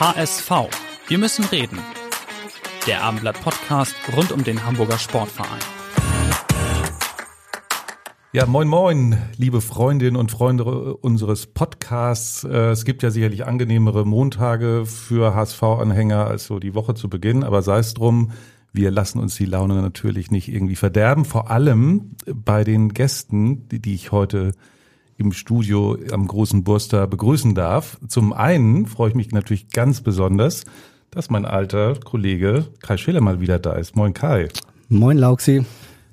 HSV. Wir müssen reden. Der Abendblatt Podcast rund um den Hamburger Sportverein. Ja, moin moin, liebe Freundinnen und Freunde unseres Podcasts. Äh, es gibt ja sicherlich angenehmere Montage für HSV-Anhänger als so die Woche zu Beginn, aber sei es drum, wir lassen uns die Laune natürlich nicht irgendwie verderben. Vor allem bei den Gästen, die, die ich heute im Studio am großen Burster begrüßen darf. Zum einen freue ich mich natürlich ganz besonders, dass mein alter Kollege Kai Schiller mal wieder da ist. Moin Kai. Moin Lauxi.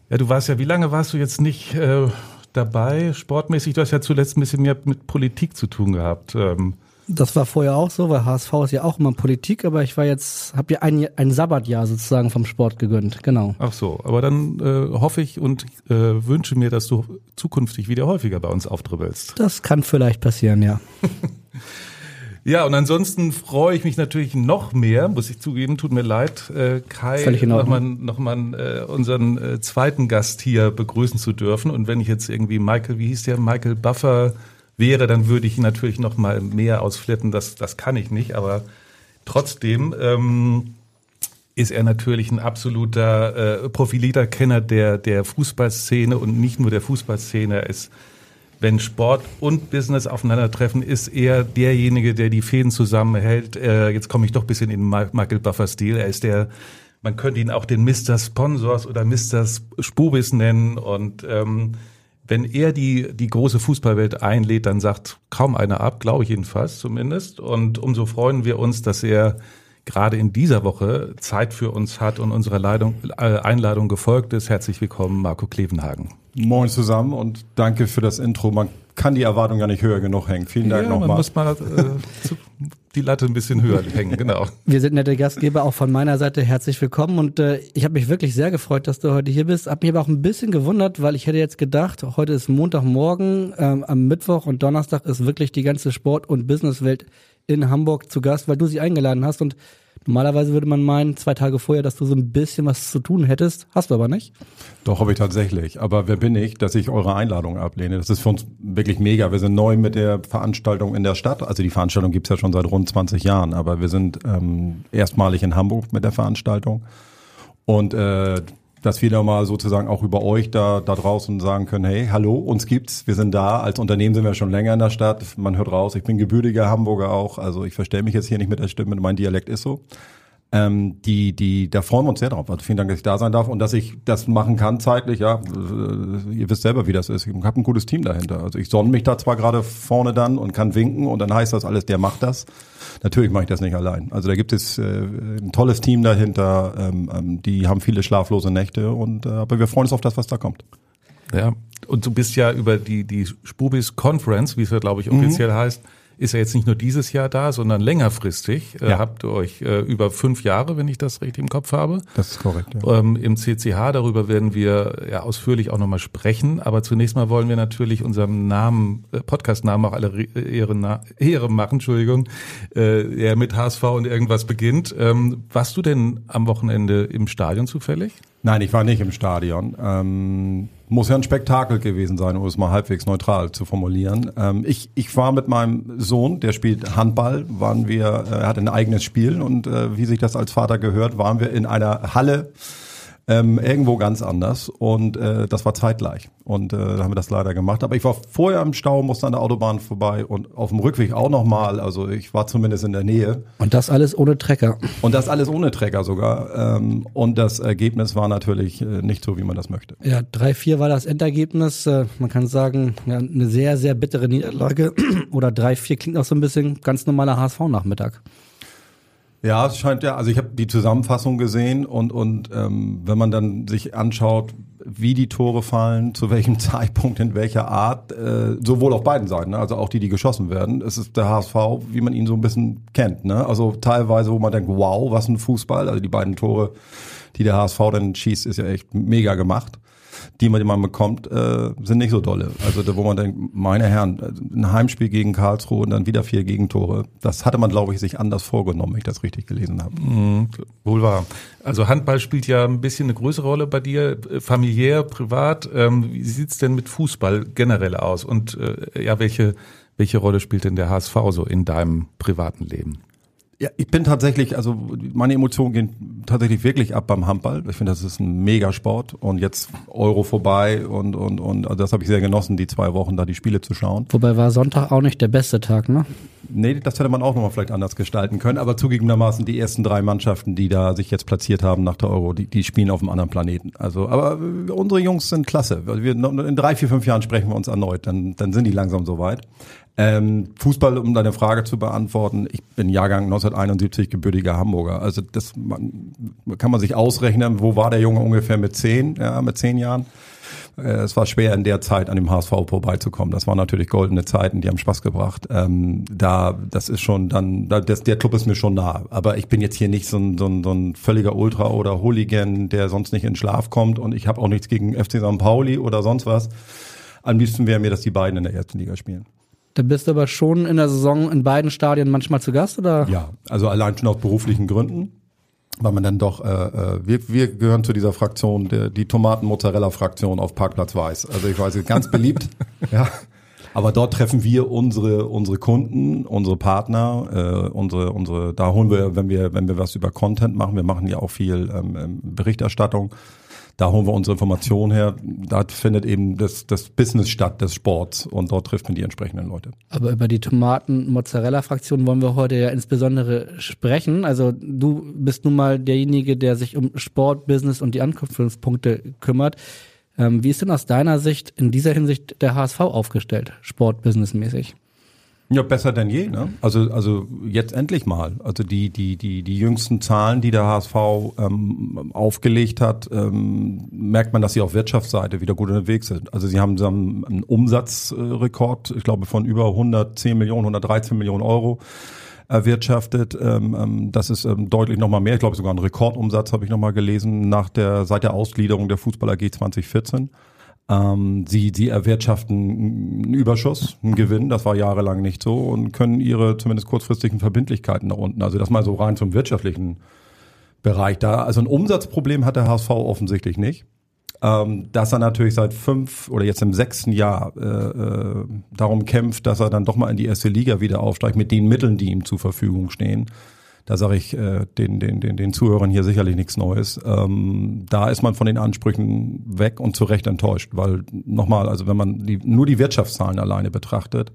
Ja, du warst ja, wie lange warst du jetzt nicht äh, dabei, sportmäßig? Du hast ja zuletzt ein bisschen mehr mit Politik zu tun gehabt. Ähm, das war vorher auch so, weil HSV ist ja auch immer Politik, aber ich war jetzt, habe ja ein, ein Sabbatjahr sozusagen vom Sport gegönnt, genau. Ach so, aber dann äh, hoffe ich und äh, wünsche mir, dass du zukünftig wieder häufiger bei uns auftribbelst. Das kann vielleicht passieren, ja. Ja, und ansonsten freue ich mich natürlich noch mehr, muss ich zugeben, tut mir leid, äh, Kai, nochmal noch mal, äh, unseren äh, zweiten Gast hier begrüßen zu dürfen. Und wenn ich jetzt irgendwie Michael, wie hieß der, Michael Buffer wäre, dann würde ich natürlich noch mal mehr ausflitten. Das, das kann ich nicht, aber trotzdem ähm, ist er natürlich ein absoluter äh, profilierter Kenner der, der Fußballszene und nicht nur der Fußballszene. Er ist wenn Sport und Business aufeinandertreffen, ist er derjenige, der die Fäden zusammenhält. Äh, jetzt komme ich doch ein bisschen in Michael Buffer-Stil. Er ist der, man könnte ihn auch den Mr. Sponsors oder Mr. Spubis nennen. Und ähm, wenn er die, die große Fußballwelt einlädt, dann sagt kaum einer ab, glaube ich jedenfalls zumindest. Und umso freuen wir uns, dass er gerade in dieser Woche Zeit für uns hat und unserer Leitung, äh, Einladung gefolgt ist. Herzlich willkommen, Marco Klevenhagen. Moin zusammen und danke für das Intro. Man kann die Erwartung ja nicht höher genug hängen. Vielen Dank ja, man nochmal. muss mal äh, zu, die Latte ein bisschen höher hängen, genau. Wir sind nette Gastgeber, auch von meiner Seite herzlich willkommen und äh, ich habe mich wirklich sehr gefreut, dass du heute hier bist. Hab mich aber auch ein bisschen gewundert, weil ich hätte jetzt gedacht, heute ist Montagmorgen, ähm, am Mittwoch und Donnerstag ist wirklich die ganze Sport- und Businesswelt in Hamburg zu Gast, weil du sie eingeladen hast und normalerweise würde man meinen, zwei Tage vorher, dass du so ein bisschen was zu tun hättest, hast du aber nicht. Doch, habe ich tatsächlich. Aber wer bin ich, dass ich eure Einladung ablehne? Das ist für uns wirklich mega. Wir sind neu mit der Veranstaltung in der Stadt. Also die Veranstaltung gibt's ja schon seit rund 20 Jahren, aber wir sind ähm, erstmalig in Hamburg mit der Veranstaltung. Und äh, dass wir da mal sozusagen auch über euch da, da draußen sagen können, hey, hallo, uns gibt's, wir sind da, als Unternehmen sind wir schon länger in der Stadt, man hört raus, ich bin gebürtiger Hamburger auch, also ich verstelle mich jetzt hier nicht mit der Stimme, mein Dialekt ist so. Ähm, die, die, da freuen wir uns sehr drauf. Also vielen Dank, dass ich da sein darf und dass ich das machen kann zeitlich. Ja, äh, ihr wisst selber, wie das ist. Ich habe ein gutes Team dahinter. Also ich sonne mich da zwar gerade vorne dann und kann winken und dann heißt das alles, der macht das. Natürlich mache ich das nicht allein. Also da gibt es äh, ein tolles Team dahinter. Ähm, ähm, die haben viele schlaflose Nächte und äh, aber wir freuen uns auf das, was da kommt. Ja, und du bist ja über die, die Spubis Conference, wie es ja, glaube ich, offiziell heißt, ist ja jetzt nicht nur dieses Jahr da, sondern längerfristig. Äh, Ja. Habt ihr euch äh, über fünf Jahre, wenn ich das richtig im Kopf habe. Das ist korrekt. Ja. Ähm, Im CCH, darüber werden wir ja ausführlich auch nochmal sprechen. Aber zunächst mal wollen wir natürlich unserem Namen, äh, Podcast-Namen auch alle Re- Ehre, Ehre machen, Entschuldigung, äh, mit HSV und irgendwas beginnt. Ähm, warst du denn am Wochenende im Stadion zufällig? Nein, ich war nicht im Stadion. Ähm, muss ja ein Spektakel gewesen sein, um es mal halbwegs neutral zu formulieren. Ähm, ich, ich war mit meinem Sohn, der spielt Handball, waren wir, äh, er hat ein eigenes Spiel und äh, wie sich das als Vater gehört, waren wir in einer Halle ähm, irgendwo ganz anders und äh, das war zeitgleich und äh, da haben wir das leider gemacht. Aber ich war vorher im Stau, musste an der Autobahn vorbei und auf dem Rückweg auch nochmal. Also ich war zumindest in der Nähe. Und das alles ohne Trecker. Und das alles ohne Träger sogar. Ähm, und das Ergebnis war natürlich äh, nicht so, wie man das möchte. Ja, 3-4 war das Endergebnis. Äh, Man kann sagen, ja, eine sehr, sehr bittere Niederlage. Oder 3-4 klingt auch so ein bisschen ganz normaler HSV-Nachmittag. Ja, es scheint ja, also ich habe die Zusammenfassung gesehen und, und ähm, wenn man dann sich anschaut, wie die Tore fallen, zu welchem Zeitpunkt, in welcher Art, äh, sowohl auf beiden Seiten, ne? also auch die, die geschossen werden, es ist der HSV, wie man ihn so ein bisschen kennt. Ne? Also teilweise, wo man denkt, wow, was ein Fußball, also die beiden Tore, die der HSV dann schießt, ist ja echt mega gemacht die man, die man bekommt, äh, sind nicht so dolle. Also da, wo man denkt, meine Herren, ein Heimspiel gegen Karlsruhe und dann wieder vier Gegentore, das hatte man, glaube ich, sich anders vorgenommen, wenn ich das richtig gelesen habe. Mhm, wohl wahr. Also Handball spielt ja ein bisschen eine größere Rolle bei dir, äh, familiär, privat. Ähm, wie sieht's denn mit Fußball generell aus? Und äh, ja, welche, welche Rolle spielt denn der HSV so in deinem privaten Leben? Ja, ich bin tatsächlich, also meine Emotionen gehen tatsächlich wirklich ab beim Handball. Ich finde, das ist ein Megasport und jetzt Euro vorbei und und und also das habe ich sehr genossen, die zwei Wochen da die Spiele zu schauen. Wobei war Sonntag auch nicht der beste Tag, ne? Nee, das hätte man auch nochmal vielleicht anders gestalten können, aber zugegebenermaßen die ersten drei Mannschaften, die da sich jetzt platziert haben nach der Euro, die, die spielen auf einem anderen Planeten. Also, aber unsere Jungs sind klasse. Wir, in drei, vier, fünf Jahren sprechen wir uns erneut, dann, dann sind die langsam soweit. Ähm, Fußball, um deine Frage zu beantworten, ich bin Jahrgang 1971 gebürtiger Hamburger. Also das man, kann man sich ausrechnen, wo war der Junge ungefähr mit zehn, ja, mit zehn Jahren. Äh, es war schwer in der Zeit an dem HSV vorbeizukommen. Das waren natürlich goldene Zeiten, die haben Spaß gebracht. Ähm, da, das ist schon dann, da, das, der Club ist mir schon nah. Aber ich bin jetzt hier nicht so ein, so ein, so ein völliger Ultra oder Hooligan, der sonst nicht in Schlaf kommt. Und ich habe auch nichts gegen FC St. Pauli oder sonst was. Am liebsten wäre mir, dass die beiden in der ersten Liga spielen. Da bist du aber schon in der Saison in beiden Stadien manchmal zu Gast, oder? Ja, also allein schon aus beruflichen Gründen. Weil man dann doch, äh, äh wir, wir gehören zu dieser Fraktion, der, die Tomaten-Mozzarella-Fraktion auf Parkplatz Weiß. Also ich weiß, ganz beliebt. ja. Aber dort treffen wir unsere unsere Kunden, unsere Partner, äh, unsere unsere. Da holen wir, wenn wir wenn wir was über Content machen, wir machen ja auch viel ähm, ähm Berichterstattung da holen wir unsere Informationen her. Da findet eben das, das Business statt des Sports und dort trifft man die entsprechenden Leute. Aber über die Tomaten-Mozzarella-Fraktion wollen wir heute ja insbesondere sprechen. Also du bist nun mal derjenige, der sich um Sport, Business und die Anknüpfungspunkte kümmert. Ähm, wie ist denn aus deiner Sicht in dieser Hinsicht der HSV aufgestellt, Sport-Business-mäßig? Ja, besser denn je, ne? Also, also jetzt endlich mal. Also die, die, die, die jüngsten Zahlen, die der HSV ähm, aufgelegt hat, ähm, merkt man, dass sie auf Wirtschaftsseite wieder gut unterwegs sind. Also sie haben, sie haben einen Umsatzrekord, ich glaube, von über 110 Millionen, 113 Millionen Euro erwirtschaftet. Ähm, ähm, das ist ähm, deutlich nochmal mehr. Ich glaube sogar ein Rekordumsatz habe ich nochmal gelesen nach der seit der Ausgliederung der Fußball AG 2014. Ähm, sie, sie erwirtschaften einen Überschuss, einen Gewinn, das war jahrelang nicht so und können ihre zumindest kurzfristigen Verbindlichkeiten nach unten. Also das mal so rein zum wirtschaftlichen Bereich da. Also ein Umsatzproblem hat der HSV offensichtlich nicht. Ähm, dass er natürlich seit fünf oder jetzt im sechsten Jahr äh, äh, darum kämpft, dass er dann doch mal in die erste Liga wieder aufsteigt mit den Mitteln, die ihm zur Verfügung stehen da sage ich äh, den, den, den, den Zuhörern hier sicherlich nichts Neues. Ähm, da ist man von den Ansprüchen weg und zu Recht enttäuscht, weil nochmal, also wenn man die, nur die Wirtschaftszahlen alleine betrachtet,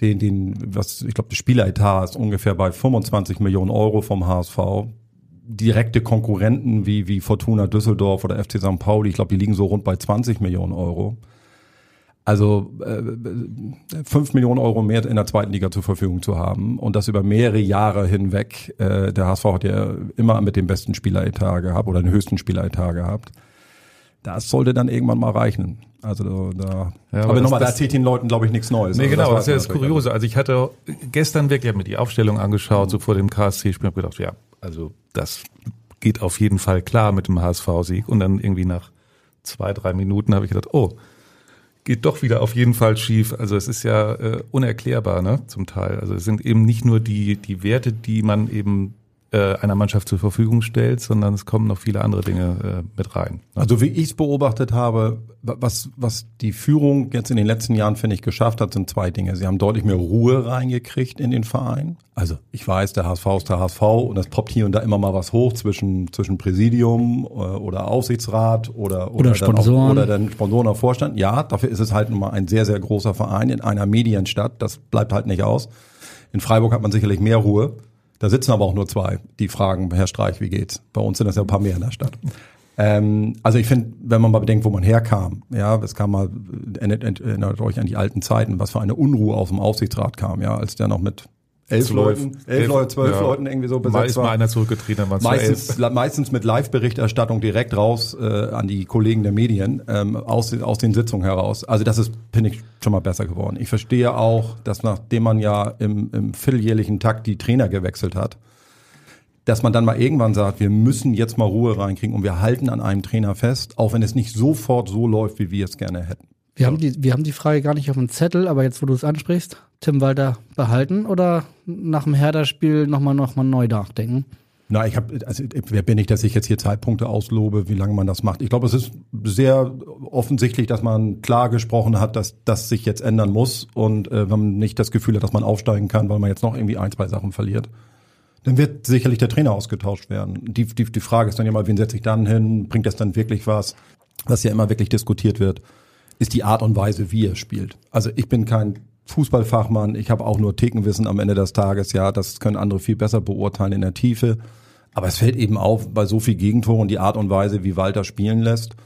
den, den, was, ich glaube, der Spieleretat ist ungefähr bei 25 Millionen Euro vom HSV. Direkte Konkurrenten wie, wie Fortuna Düsseldorf oder FC St. Pauli, ich glaube, die liegen so rund bei 20 Millionen Euro. Also äh, fünf Millionen Euro mehr in der zweiten Liga zur Verfügung zu haben und das über mehrere Jahre hinweg. Äh, der HSV hat ja immer mit dem besten Spieleretat gehabt oder den höchsten Spieleretat gehabt. Das sollte dann irgendwann mal reichen. Also da, ja, aber, aber nochmal, da erzählt den Leuten, glaube ich, nichts Neues. Nee, also genau, das, das ist ja das Kuriose. Also ich hatte gestern wirklich mir die Aufstellung angeschaut, mhm. so vor dem KSC-Spiel, habe gedacht, ja, also das geht auf jeden Fall klar mit dem HSV-Sieg. Und dann irgendwie nach zwei, drei Minuten habe ich gedacht, oh, geht doch wieder auf jeden Fall schief. Also es ist ja äh, unerklärbar, ne, zum Teil. Also es sind eben nicht nur die, die Werte, die man eben einer Mannschaft zur Verfügung stellt, sondern es kommen noch viele andere Dinge äh, mit rein. Also wie ich es beobachtet habe, was, was die Führung jetzt in den letzten Jahren, finde ich, geschafft hat, sind zwei Dinge. Sie haben deutlich mehr Ruhe reingekriegt in den Verein. Also ich weiß, der HSV ist der HSV und das poppt hier und da immer mal was hoch zwischen, zwischen Präsidium äh, oder Aufsichtsrat oder, oder, oder Sponsoren. Dann auch, oder dann Sponsoren auf Vorstand. Ja, dafür ist es halt nun mal ein sehr, sehr großer Verein in einer Medienstadt. Das bleibt halt nicht aus. In Freiburg hat man sicherlich mehr Ruhe. Da sitzen aber auch nur zwei, die fragen, Herr Streich, wie geht's? Bei uns sind das ja ein paar mehr in der Stadt. Ähm, also ich finde, wenn man mal bedenkt, wo man herkam, ja, es kam mal, erinnert, erinnert euch an die alten Zeiten, was für eine Unruhe aus dem Aufsichtsrat kam, ja, als der noch mit elf Zwölf. Leuten, elf, Leute, zwölf ja. Leuten irgendwie so Mal besetzt ist mal war. einer zurückgetreten, dann waren elf. Meistens, meistens mit Live-Berichterstattung direkt raus äh, an die Kollegen der Medien ähm, aus, den- aus den Sitzungen heraus. Also das ist, finde ich, schon mal besser geworden. Ich verstehe auch, dass nachdem man ja im, im vierteljährlichen Takt die Trainer gewechselt hat, dass man dann mal irgendwann sagt, wir müssen jetzt mal Ruhe reinkriegen und wir halten an einem Trainer fest, auch wenn es nicht sofort so läuft, wie wir es gerne hätten. Wir haben, die, wir haben die Frage gar nicht auf dem Zettel, aber jetzt, wo du es ansprichst, Tim Walter behalten oder nach dem Hertha-Spiel nochmal noch mal neu nachdenken? Na, ich habe, also wer bin ich, dass ich jetzt hier Zeitpunkte auslobe, wie lange man das macht. Ich glaube, es ist sehr offensichtlich, dass man klar gesprochen hat, dass das sich jetzt ändern muss und äh, wenn man nicht das Gefühl hat, dass man aufsteigen kann, weil man jetzt noch irgendwie ein, zwei Sachen verliert, dann wird sicherlich der Trainer ausgetauscht werden. Die, die, die Frage ist dann ja mal, wen setze ich dann hin? Bringt das dann wirklich was? Was ja immer wirklich diskutiert wird, ist die Art und Weise, wie er spielt. Also ich bin kein Fußballfachmann, ich habe auch nur Thekenwissen am Ende des Tages, ja, das können andere viel besser beurteilen in der Tiefe. Aber es fällt eben auf bei so viel Gegentoren die Art und Weise, wie Walter spielen lässt,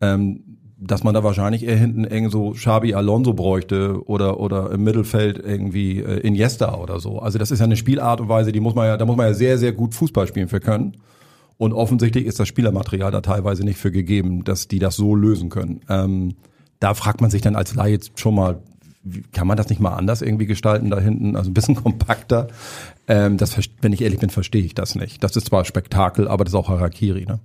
ähm, dass man da wahrscheinlich eher hinten irgend so Xabi Alonso bräuchte oder oder im Mittelfeld irgendwie äh, Iniesta oder so. Also das ist ja eine Spielart und Weise, die muss man ja, da muss man ja sehr sehr gut Fußball spielen für können. Und offensichtlich ist das Spielermaterial da teilweise nicht für gegeben, dass die das so lösen können. Ähm, da fragt man sich dann als Laie jetzt schon mal, kann man das nicht mal anders irgendwie gestalten da hinten, also ein bisschen kompakter. Ähm, das, wenn ich ehrlich bin, verstehe ich das nicht. Das ist zwar Spektakel, aber das ist auch Harakiri. Ne?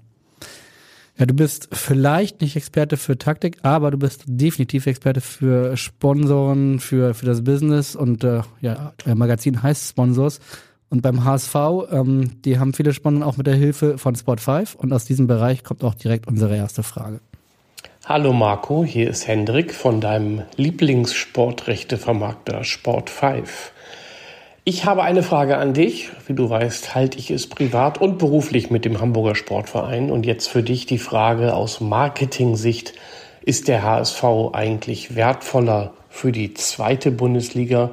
Ja, du bist vielleicht nicht Experte für Taktik, aber du bist definitiv Experte für Sponsoren, für, für das Business und äh, ja, euer Magazin heißt Sponsors. Und beim HSV, ähm, die haben viele Sponsoren auch mit der Hilfe von Sport 5 und aus diesem Bereich kommt auch direkt unsere erste Frage. Hallo Marco, hier ist Hendrik von deinem Lieblingssportrechtevermarkter Sport 5. Ich habe eine Frage an dich. Wie du weißt, halte ich es privat und beruflich mit dem Hamburger Sportverein. Und jetzt für dich die Frage aus Marketing-Sicht. Ist der HSV eigentlich wertvoller für die zweite Bundesliga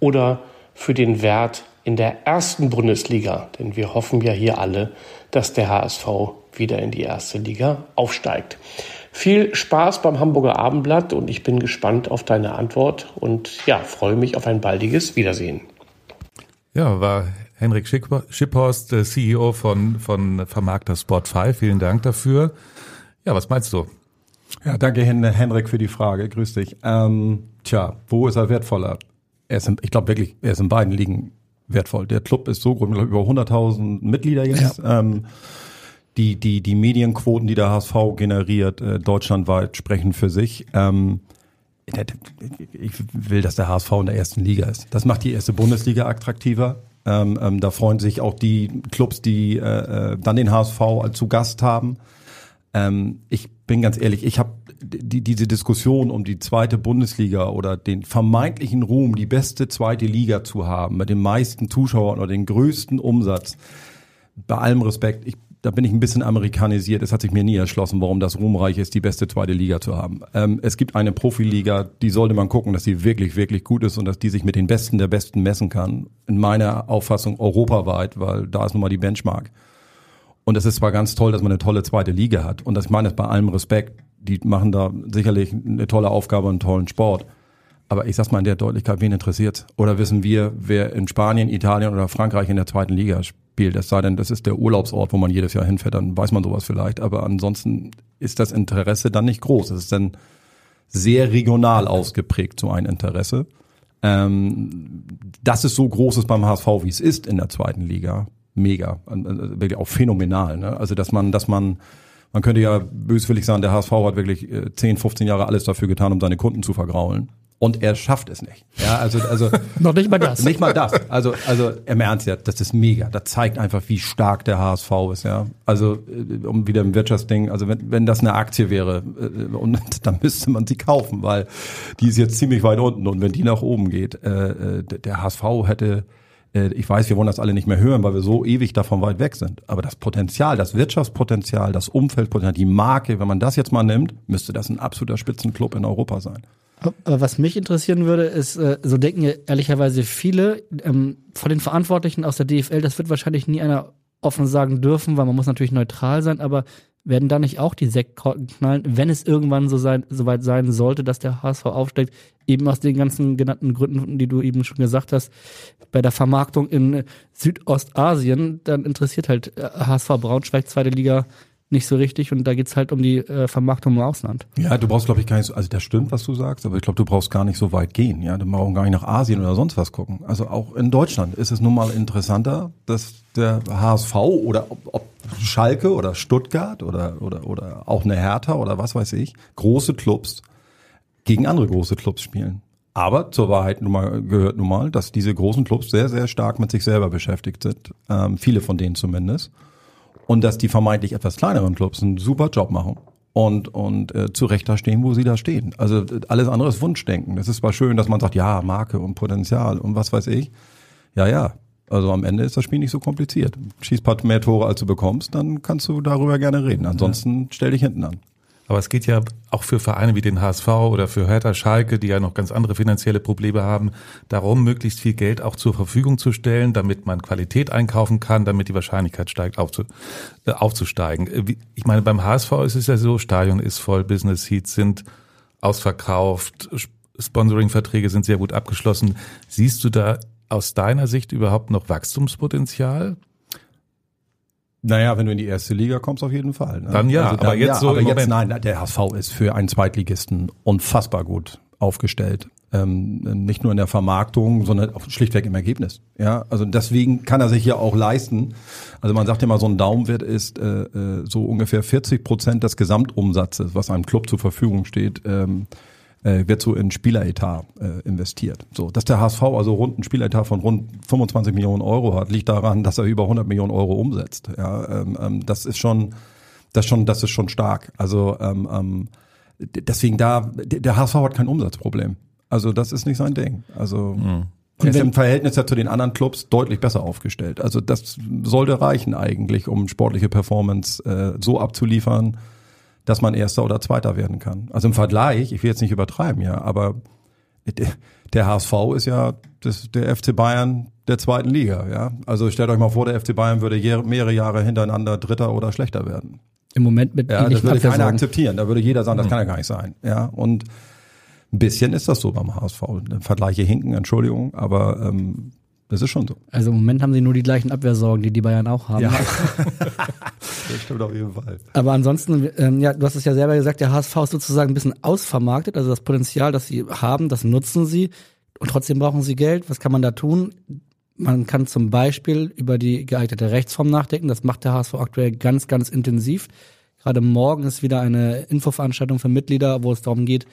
oder für den Wert in der ersten Bundesliga? Denn wir hoffen ja hier alle, dass der HSV wieder in die erste Liga aufsteigt. Viel Spaß beim Hamburger Abendblatt und ich bin gespannt auf deine Antwort und ja, freue mich auf ein baldiges Wiedersehen. Ja, war Henrik Schipphorst, äh, CEO von, von Vermarkter Sport 5. Vielen Dank dafür. Ja, was meinst du? Ja, danke Hen Henrik für die Frage. Grüß dich. Ähm, tja, wo ist er wertvoller? Er ist in, ich glaube wirklich, er ist in beiden Ligen wertvoll. Der Club ist so groß, ich über 100.000 Mitglieder jetzt. Ähm, die, die, die Medienquoten, die der HSV generiert, äh, deutschlandweit sprechen für sich. Ähm, ich will, dass der HSV in der ersten Liga ist. Das macht die erste Bundesliga attraktiver. Ähm, ähm, da freuen sich auch die Clubs, die äh, äh, dann den HSV zu Gast haben. Ähm, ich bin ganz ehrlich, ich habe die, diese Diskussion um die zweite Bundesliga oder den vermeintlichen Ruhm, die beste zweite Liga zu haben, mit den meisten Zuschauern oder den größten Umsatz. Bei allem Respekt, ich, da bin ich ein bisschen amerikanisiert. Es hat sich mir nie erschlossen, warum das ruhmreich ist, die beste zweite Liga zu haben. Ähm, es gibt eine Profiliga, die sollte man gucken, dass die wirklich, wirklich gut ist und dass die sich mit den Besten der Besten messen kann. In meiner Auffassung europaweit, weil da ist nun mal die Benchmark. Und es ist zwar ganz toll, dass man eine tolle zweite Liga hat. Und das ich meine das bei allem Respekt. Die machen da sicherlich eine tolle Aufgabe und einen tollen Sport. Aber ich sag's mal in der Deutlichkeit, wen interessiert's? Oder wissen wir, wer in Spanien, Italien oder Frankreich in der zweiten Liga spielt? Es sei denn, das ist der Urlaubsort, wo man jedes Jahr hinfährt, dann weiß man sowas vielleicht. Aber ansonsten ist das Interesse dann nicht groß. Es ist dann sehr regional ausgeprägt, so ein Interesse. Ähm, dass es so groß ist beim HSV, wie es ist in der zweiten Liga, mega, äh, wirklich auch phänomenal. Ne? Also dass man, dass man, man könnte ja böswillig sagen, der HSV hat wirklich äh, 10, 15 Jahre alles dafür getan, um seine Kunden zu vergraulen. Und er schafft es nicht. Ja, also, also Noch nicht mal das. nicht mal das. Also, also im Ernst ja, das ist mega. Das zeigt einfach, wie stark der HSV ist, ja. Also, äh, um wieder im Wirtschaftsding, also wenn, wenn das eine Aktie wäre, äh, und dann müsste man sie kaufen, weil die ist jetzt ziemlich weit unten und wenn die nach oben geht, äh, äh, der HSV hätte, ich weiß, wir wollen das alle nicht mehr hören, weil wir so ewig davon weit weg sind. Aber das Potenzial, das Wirtschaftspotenzial, das Umfeldpotenzial, die Marke, wenn man das jetzt mal nimmt, müsste das ein absoluter Spitzenclub in Europa sein. Aber was mich interessieren würde, ist, äh, so denken ja ehrlicherweise viele ähm, von den Verantwortlichen aus der DFL, das wird wahrscheinlich nie einer offen sagen dürfen, weil man muss natürlich neutral sein, aber werden da nicht auch die Sektkorken knallen, wenn es irgendwann so sein, soweit sein sollte, dass der HSV aufsteigt, eben aus den ganzen genannten Gründen, die du eben schon gesagt hast, bei der Vermarktung in Südostasien, dann interessiert halt HSV äh, Braunschweig, zweite Liga, nicht so richtig und da geht's halt um die äh, Vermarktung im Ausland. Ja, du brauchst, glaube ich, gar nicht so, also das stimmt, was du sagst, aber ich glaube, du brauchst gar nicht so weit gehen. Ja, du brauchst gar nicht nach Asien oder sonst was gucken. Also auch in Deutschland ist es nun mal interessanter, dass der HSV oder ob, ob Schalke oder Stuttgart oder, oder, oder auch eine Hertha oder was weiß ich, große Clubs gegen andere große Clubs spielen. Aber zur Wahrheit nun mal, gehört nun mal, dass diese großen Clubs sehr, sehr stark mit sich selber beschäftigt sind. Ähm, viele von denen zumindest und dass die vermeintlich etwas kleineren Clubs einen super Job machen und und äh, zu Recht da stehen, wo sie da stehen. Also alles andere ist Wunschdenken. Es ist zwar schön, dass man sagt, ja, Marke und Potenzial und was weiß ich. Ja, ja. Also am Ende ist das Spiel nicht so kompliziert. Schieß paar mehr Tore, als du bekommst, dann kannst du darüber gerne reden. Ansonsten stell dich hinten an. Aber es geht ja auch für Vereine wie den HSV oder für Hertha Schalke, die ja noch ganz andere finanzielle Probleme haben, darum, möglichst viel Geld auch zur Verfügung zu stellen, damit man Qualität einkaufen kann, damit die Wahrscheinlichkeit steigt, aufzu, äh, aufzusteigen. Äh, ich meine, beim HSV ist es ja so, Stadion ist voll, Business Seats sind ausverkauft, Sponsoring-Verträge sind sehr gut abgeschlossen. Siehst du da aus deiner Sicht überhaupt noch Wachstumspotenzial? Naja, wenn du in die erste Liga kommst, auf jeden Fall. Ne? Dann ja, also dann, aber jetzt ja, so aber jetzt, nein, der HSV ist für einen Zweitligisten unfassbar gut aufgestellt. Ähm, nicht nur in der Vermarktung, sondern auch schlichtweg im Ergebnis. Ja, also deswegen kann er sich ja auch leisten. Also man sagt immer, so ein Daumenwert ist äh, äh so ungefähr 40 Prozent des Gesamtumsatzes, was einem Club zur Verfügung steht. Ähm, äh, wird so in Spieleretat äh, investiert. So, dass der HSV also rund ein Spieleretat von rund 25 Millionen Euro hat, liegt daran, dass er über 100 Millionen Euro umsetzt. Ja, ähm, ähm, das ist schon, das schon, das ist schon stark. Also ähm, ähm, deswegen da, der HSV hat kein Umsatzproblem. Also das ist nicht sein Ding. Also mhm. Er ist im Verhältnis ja zu den anderen Clubs deutlich besser aufgestellt. Also das sollte reichen eigentlich, um sportliche Performance äh, so abzuliefern, dass man Erster oder Zweiter werden kann. Also im Vergleich, ich will jetzt nicht übertreiben, ja, aber der HSV ist ja das, der FC Bayern der zweiten Liga, ja. Also stellt euch mal vor, der FC Bayern würde mehrere Jahre hintereinander Dritter oder schlechter werden. Im Moment mit ja, das würde keiner akzeptieren. Da würde jeder sagen, das mhm. kann ja gar nicht sein, ja. Und ein bisschen ist das so beim HSV. Vergleiche hinken, Entschuldigung, aber ähm, das ist schon so. Also im Moment haben sie nur die gleichen Abwehrsorgen, die die Bayern auch haben. Ja. das stimmt auf jeden Fall. Aber ansonsten, ähm, ja, du hast es ja selber gesagt, der HSV ist sozusagen ein bisschen ausvermarktet. Also das Potenzial, das sie haben, das nutzen sie. Und trotzdem brauchen sie Geld. Was kann man da tun? Man kann zum Beispiel über die geeignete Rechtsform nachdenken. Das macht der HSV aktuell ganz, ganz intensiv. Gerade morgen ist wieder eine Infoveranstaltung für Mitglieder, wo es darum geht,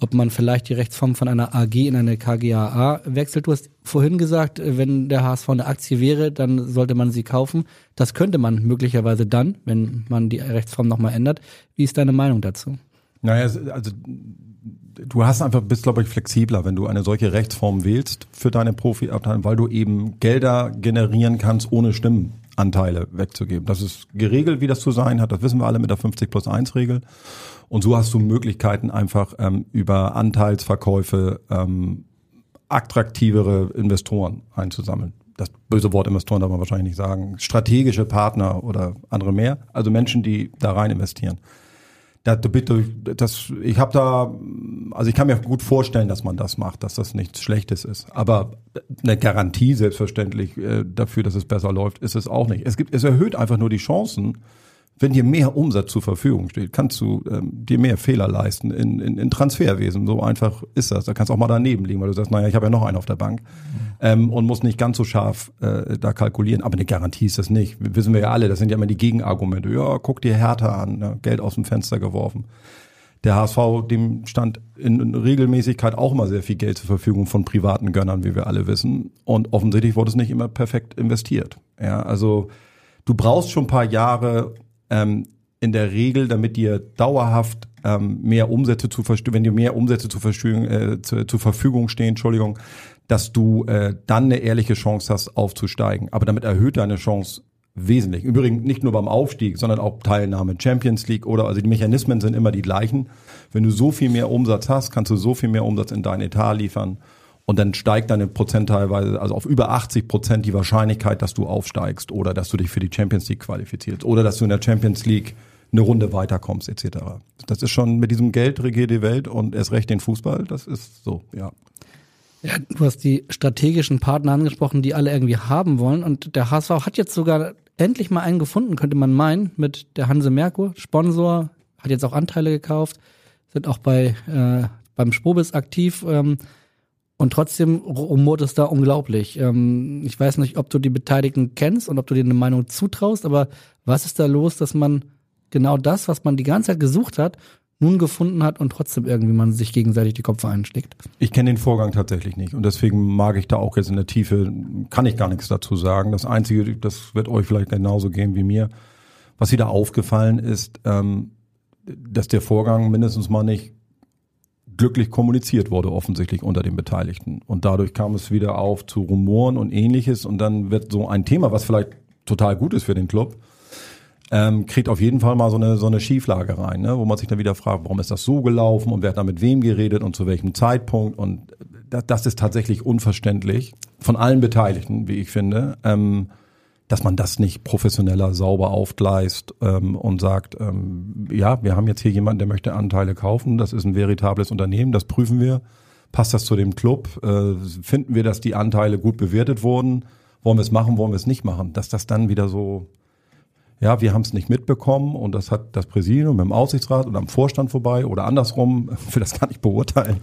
ob man vielleicht die Rechtsform von einer AG in eine KGAA wechselt. Du hast vorhin gesagt, wenn der HSV eine Aktie wäre, dann sollte man sie kaufen. Das könnte man möglicherweise dann, wenn man die Rechtsform nochmal ändert. Wie ist deine Meinung dazu? Naja, also du hast einfach, bist glaube ich flexibler, wenn du eine solche Rechtsform wählst für deine Profiabteilung, weil du eben Gelder generieren kannst, ohne Stimmenanteile wegzugeben. Das ist geregelt, wie das zu sein hat. Das wissen wir alle mit der 50 plus 1 Regel. Und so hast du Möglichkeiten, einfach ähm, über Anteilsverkäufe ähm, attraktivere Investoren einzusammellen. Das böse Wort Investoren darf man wahrscheinlich nicht sagen. Strategische Partner oder andere mehr. Also Menschen, die da rein investieren. Das, das, ich habe da, also ich kann mir gut vorstellen, dass man das macht, dass das nichts Schlechtes ist. Aber eine Garantie selbstverständlich äh, dafür, dass es besser läuft, ist es auch nicht. Es gibt, es erhöht einfach nur die Chancen, wenn dir mehr Umsatz zur Verfügung steht, kannst du ähm, dir mehr Fehler leisten in, in, in Transferwesen. So einfach ist das. Da kannst du auch mal daneben liegen, weil du sagst, naja, ich habe ja noch einen auf der Bank ähm, und muss nicht ganz so scharf äh, da kalkulieren. Aber eine Garantie ist das nicht. Wissen wir ja alle, das sind ja immer die Gegenargumente. Ja, guck dir Härter an, ne? Geld aus dem Fenster geworfen. Der HSV, dem stand in Regelmäßigkeit auch immer sehr viel Geld zur Verfügung von privaten Gönnern, wie wir alle wissen. Und offensichtlich wurde es nicht immer perfekt investiert. Ja, also du brauchst schon ein paar Jahre, ähm, in der Regel, damit dir dauerhaft ähm, mehr Umsätze zu wenn dir mehr Umsätze zur Verfügung, äh, zu, zur Verfügung stehen, Entschuldigung, dass du äh, dann eine ehrliche Chance hast, aufzusteigen. Aber damit erhöht deine Chance wesentlich. Übrigens nicht nur beim Aufstieg, sondern auch Teilnahme Champions League oder also die Mechanismen sind immer die gleichen. Wenn du so viel mehr Umsatz hast, kannst du so viel mehr Umsatz in dein Etat liefern und dann steigt deine Prozent teilweise, also auf über 80 Prozent die Wahrscheinlichkeit, dass du aufsteigst oder dass du dich für die Champions League qualifizierst oder dass du in der Champions League eine Runde weiterkommst etc. Das ist schon mit diesem Geld regiert die Welt und erst recht den Fußball, das ist so, ja. Ja, du hast die strategischen Partner angesprochen, die alle irgendwie haben wollen. Und der HSV hat jetzt sogar endlich mal einen gefunden, könnte man meinen, mit der Hanse Merkur, Sponsor, hat jetzt auch Anteile gekauft, sind auch bei äh, beim Spobis aktiv. Ähm, und trotzdem rumort es da unglaublich. Ähm, ich weiß nicht, ob du die Beteiligten kennst und ob du dir eine Meinung zutraust, aber was ist da los, dass man genau das, was man die ganze Zeit gesucht hat, nun gefunden hat und trotzdem irgendwie man sich gegenseitig die Köpfe einsteckt. Ich kenne den Vorgang tatsächlich nicht und deswegen mag ich da auch jetzt in der Tiefe, kann ich gar nichts dazu sagen. Das Einzige, das wird euch vielleicht genauso gehen wie mir, was wieder aufgefallen ist, ähm, dass der Vorgang mindestens mal nicht glücklich kommuniziert wurde, offensichtlich unter den Beteiligten. Und dadurch kam es wieder auf zu Rumoren und ähnliches und dann wird so ein Thema, was vielleicht total gut ist für den Club, ähm, kriegt auf jeden Fall mal so eine, so eine Schieflage rein, ne? wo man sich dann wieder fragt, warum ist das so gelaufen und wer hat da mit wem geredet und zu welchem Zeitpunkt und das, das ist tatsächlich unverständlich von allen Beteiligten, wie ich finde, ähm, dass man das nicht professioneller sauber aufgleist ähm, und sagt, ähm, ja, wir haben jetzt hier jemanden, der möchte Anteile kaufen, das ist ein veritables Unternehmen, das prüfen wir, passt das zu dem Club, äh, finden wir, dass die Anteile gut bewertet wurden, wollen wir es machen, wollen wir es nicht machen, dass das dann wieder so ja, wir haben es nicht mitbekommen und das hat das Präsidium mit dem Aufsichtsrat oder am Vorstand vorbei oder andersrum, will das gar nicht beurteilen.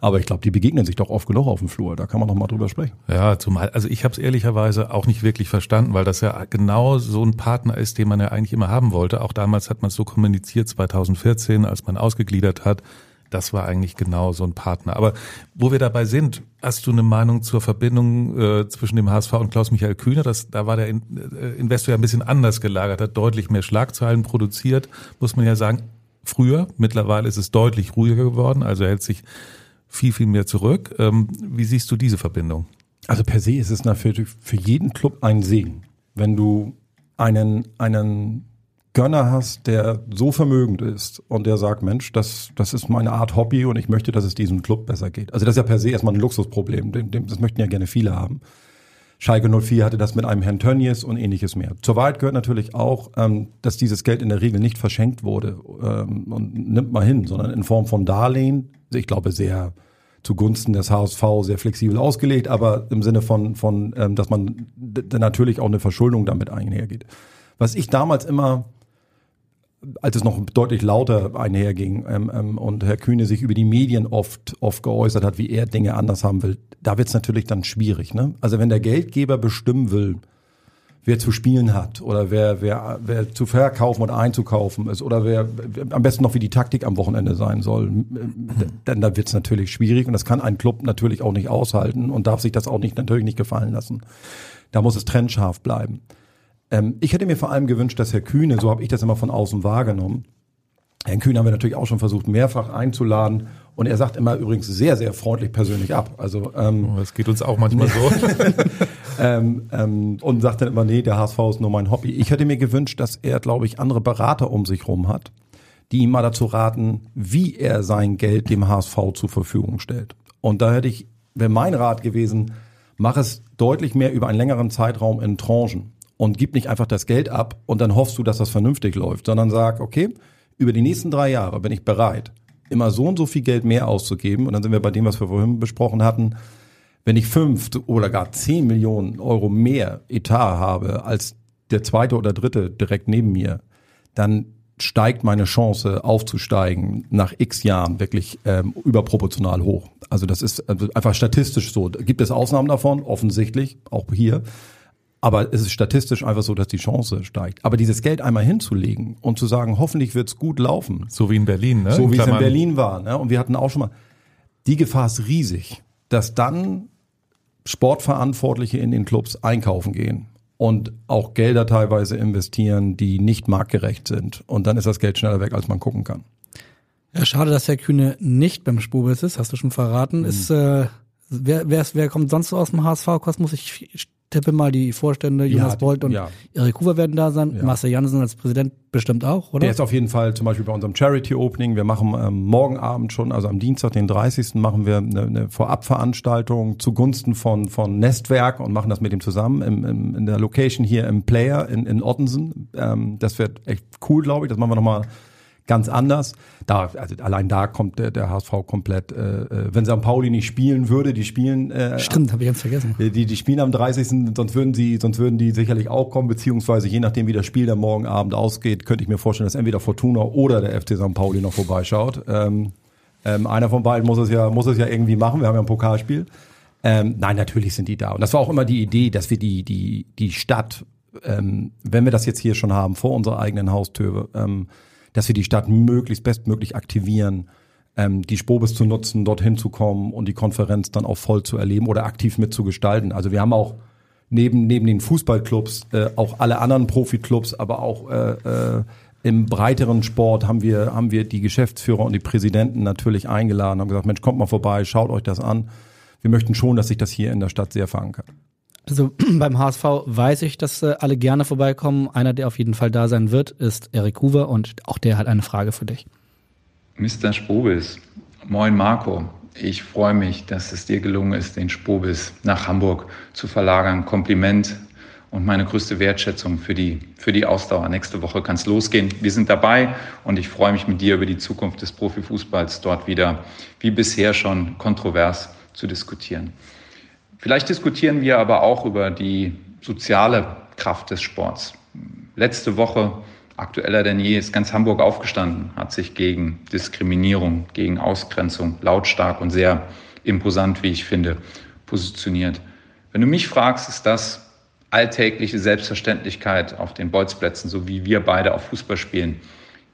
Aber ich glaube, die begegnen sich doch oft genug auf dem Flur. Da kann man noch mal drüber sprechen. Ja, zumal, also ich habe es ehrlicherweise auch nicht wirklich verstanden, weil das ja genau so ein Partner ist, den man ja eigentlich immer haben wollte. Auch damals hat man es so kommuniziert, 2014, als man ausgegliedert hat das war eigentlich genau so ein Partner. Aber wo wir dabei sind, hast du eine Meinung zur Verbindung äh, zwischen dem HSV und Klaus-Michael Kühner? Das, da war der In äh, Investor ja ein bisschen anders gelagert, hat deutlich mehr Schlagzeilen produziert, muss man ja sagen. Früher, mittlerweile ist es deutlich ruhiger geworden, also er hält sich viel, viel mehr zurück. Ähm, wie siehst du diese Verbindung? Also per se ist es natürlich für jeden Club ein Segen, wenn du einen, einen Gönner hast, der so vermögend ist und der sagt, Mensch, das, das ist meine Art Hobby und ich möchte, dass es diesem Club besser geht. Also das ist ja per se erstmal ein Luxusproblem. Das möchten ja gerne viele haben. Schalke 04 hatte das mit einem Herrn Tönnies und ähnliches mehr. Zur Wahrheit gehört natürlich auch, ähm, dass dieses Geld in der Regel nicht verschenkt wurde ähm, und nimmt mal hin, sondern in Form von Darlehen. Ich glaube sehr zugunsten des HSV sehr flexibel ausgelegt, aber im Sinne von, von ähm, dass man natürlich auch eine Verschuldung damit einhergeht. Was ich damals immer als es noch deutlich lauter einherging ähm, ähm, und Herr Kühne sich über die Medien oft, oft geäußert hat, wie er Dinge anders haben will, da wird es natürlich dann schwierig. Ne? Also wenn der Geldgeber bestimmen will, wer zu spielen hat oder wer, wer, wer zu verkaufen oder einzukaufen ist oder wer, wer am besten noch wie die Taktik am Wochenende sein soll, dann da wird es natürlich schwierig und das kann ein Club natürlich auch nicht aushalten und darf sich das auch nicht natürlich nicht gefallen lassen. Da muss es trennscharf bleiben. Ähm, ich hätte mir vor allem gewünscht, dass Herr Kühne, so habe ich das immer von außen wahrgenommen, Herrn Kühne haben wir natürlich auch schon versucht, mehrfach einzuladen. Und er sagt immer übrigens sehr, sehr freundlich persönlich ab. Also ähm, oh, das geht uns auch manchmal so. ähm, ähm, und sagt dann immer, nee, der HSV ist nur mein Hobby. Ich hätte mir gewünscht, dass er, glaube ich, andere Berater um sich rum hat, die ihm mal dazu raten, wie er sein Geld dem HSV zur Verfügung stellt. Und da hätte ich, wäre mein Rat gewesen, mach es deutlich mehr über einen längeren Zeitraum in Tranchen und gib nicht einfach das Geld ab und dann hoffst du, dass das vernünftig läuft, sondern sag, okay, über die nächsten drei Jahre bin ich bereit, immer so und so viel Geld mehr auszugeben. Und dann sind wir bei dem, was wir vorhin besprochen hatten. Wenn ich fünf oder gar zehn Millionen Euro mehr Etat habe als der zweite oder dritte direkt neben mir, dann steigt meine Chance aufzusteigen nach x Jahren wirklich ähm, überproportional hoch. Also das ist also einfach statistisch so. Gibt es Ausnahmen davon? Offensichtlich, auch hier. Aber es ist statistisch einfach so, dass die Chance steigt. Aber dieses Geld einmal hinzulegen und zu sagen, hoffentlich wird's gut laufen. So wie in Berlin, ne? So wie es in Berlin war. Ne? Und wir hatten auch schon mal, die Gefahr ist riesig, dass dann Sportverantwortliche in den Clubs einkaufen gehen und auch Gelder teilweise investieren, die nicht marktgerecht sind. Und dann ist das Geld schneller weg, als man gucken kann. Ja, schade, dass Herr Kühne nicht beim Spurbiss ist, hast du schon verraten. Mhm. Ist, äh, wer, wer, wer kommt sonst so aus dem HSV-Kosmos? Ich tippe mal, die Vorstände, Jonas Ja, Bolt und ja. Erik Huber werden da sein. Ja. Marcel Jansen als Präsident bestimmt auch, oder? Der ist auf jeden Fall zum Beispiel bei unserem Charity Opening. Wir machen ähm, morgen Abend schon, also am Dienstag, den 30. machen wir eine, eine Vorabveranstaltung zugunsten von, von Nestwerk und machen das mit ihm zusammen im, im, in der Location hier im Player in, in Ottensen. Ähm, das wird echt cool, glaube ich. Das machen wir nochmal ganz anders. Da, also allein da kommt der, der HSV komplett, äh, äh, wenn St. Pauli nicht spielen würde, die spielen äh, Stimmt, habe ich ganz vergessen. die, die spielen am 30. Sonst würden sie, sonst würden die sicherlich auch kommen, beziehungsweise je nachdem, wie das Spiel dann morgen Abend ausgeht, könnte ich mir vorstellen, dass entweder Fortuna oder der FC St. Pauli noch vorbeischaut. Ähm, ähm, einer von beiden muss es ja, muss es ja irgendwie machen. Wir haben ja ein Pokalspiel. Ähm, nein, natürlich sind die da. Und das war auch immer die Idee, dass wir die, die, die Stadt, ähm, wenn wir das jetzt hier schon haben, vor unserer eigenen Haustür, ähm, dass wir die Stadt möglichst bestmöglich aktivieren, ähm, die Spobis zu nutzen, dorthin zu kommen und die Konferenz dann auch voll zu erleben oder aktiv mitzugestalten. Also wir haben auch neben, neben den Fußballclubs äh, auch alle anderen Profiklubs, aber auch äh, äh, im breiteren Sport haben wir, haben wir die Geschäftsführer und die Präsidenten natürlich eingeladen, haben gesagt, Mensch, kommt mal vorbei, schaut euch das an. Wir möchten schon, dass sich das hier in der Stadt sehr verankert. Also beim HSV weiß ich, dass äh, alle gerne vorbeikommen. Einer, der auf jeden Fall da sein wird, ist Erik Huber und auch der hat eine Frage für dich. Mr. Spobis, moin Marco. Ich freue mich, dass es dir gelungen ist, den Spobis nach Hamburg zu verlagern. Kompliment und meine größte Wertschätzung für die, für die Ausdauer. Nächste Woche kann es losgehen. Wir sind dabei und ich freue mich mit dir über die Zukunft des Profifußballs dort wieder, wie bisher schon, kontrovers zu diskutieren. Vielleicht diskutieren wir aber auch über die soziale Kraft des Sports. Letzte Woche, aktueller denn je, ist ganz Hamburg aufgestanden, hat sich gegen Diskriminierung, gegen Ausgrenzung lautstark und sehr imposant, wie ich finde, positioniert. Wenn du mich fragst, ist das alltägliche Selbstverständlichkeit auf den Bolzplätzen, so wie wir beide auf Fußballspielen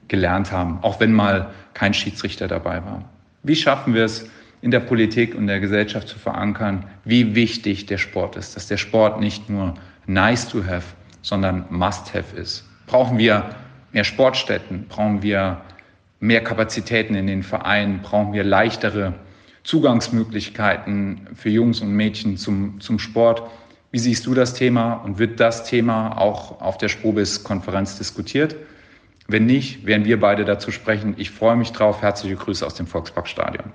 gelernt haben, auch wenn mal kein Schiedsrichter dabei war. Wie schaffen wir es, in der Politik und der Gesellschaft zu verankern, wie wichtig der Sport ist, dass der Sport nicht nur nice to have, sondern must have ist. Brauchen wir mehr Sportstätten, brauchen wir mehr Kapazitäten in den Vereinen, brauchen wir leichtere Zugangsmöglichkeiten für Jungs und Mädchen zum, zum Sport. Wie siehst du das Thema und wird das Thema auch auf der Sprobis-Konferenz diskutiert? Wenn nicht, werden wir beide dazu sprechen. Ich freue mich drauf. Herzliche Grüße aus dem Volksparkstadion.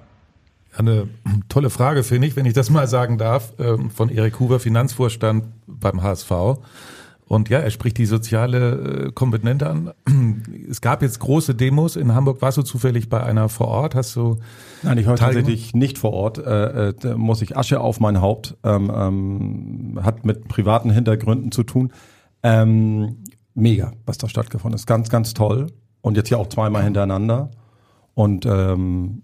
Eine tolle Frage, finde ich, wenn ich das mal sagen darf, ähm, von Erik Huber, Finanzvorstand beim HSV. Und ja, er spricht die soziale äh, Komponente an. Es gab jetzt große Demos in Hamburg. Warst du zufällig bei einer vor Ort? Hast du Nein, ich war tatsächlich nicht vor Ort. Äh, äh, da muss ich Asche auf mein Haupt. Ähm, ähm, hat mit privaten Hintergründen zu tun. Ähm, mega, was da stattgefunden ist. Ganz, ganz toll. Und jetzt ja auch zweimal hintereinander. Und ähm,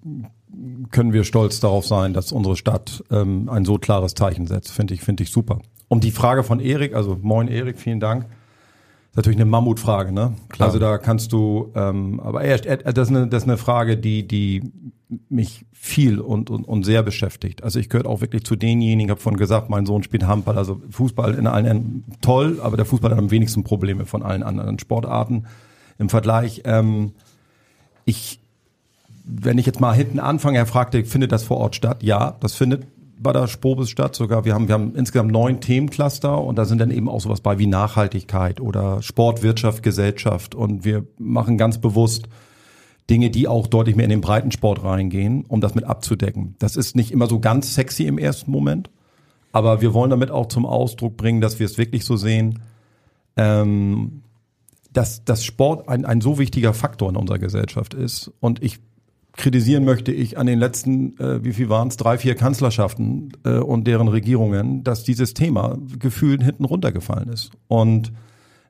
können wir stolz darauf sein, dass unsere Stadt ähm, ein so klares Zeichen setzt. Finde ich, finde ich super. Um die Frage von Erik, also moin Erik, vielen Dank. ist natürlich eine Mammutfrage, ne? Klar. Also da kannst du, ähm, aber er, er, das, ist eine, das ist eine Frage, die, die mich viel und, und, und sehr beschäftigt. Also ich gehöre auch wirklich zu denjenigen, habe von gesagt, mein Sohn spielt Handball, also Fußball in allen Ehren toll, aber der Fußball hat am wenigsten Probleme von allen anderen Sportarten im Vergleich. Ähm, ich wenn ich jetzt mal hinten anfange, er fragte, findet das vor Ort statt? Ja, das findet bei der Spobis statt sogar. Wir haben, wir haben insgesamt neun Themencluster und da sind dann eben auch sowas bei wie Nachhaltigkeit oder Sport, Wirtschaft, Gesellschaft und wir machen ganz bewusst Dinge, die auch deutlich mehr in den Breitensport reingehen, um das mit abzudecken. Das ist nicht immer so ganz sexy im ersten Moment, aber wir wollen damit auch zum Ausdruck bringen, dass wir es wirklich so sehen, ähm, dass, dass Sport ein, ein so wichtiger Faktor in unserer Gesellschaft ist. Und ich kritisieren möchte ich an den letzten, äh, wie viel waren es, drei, vier Kanzlerschaften äh, und deren Regierungen, dass dieses Thema gefühlt hinten runtergefallen ist. Und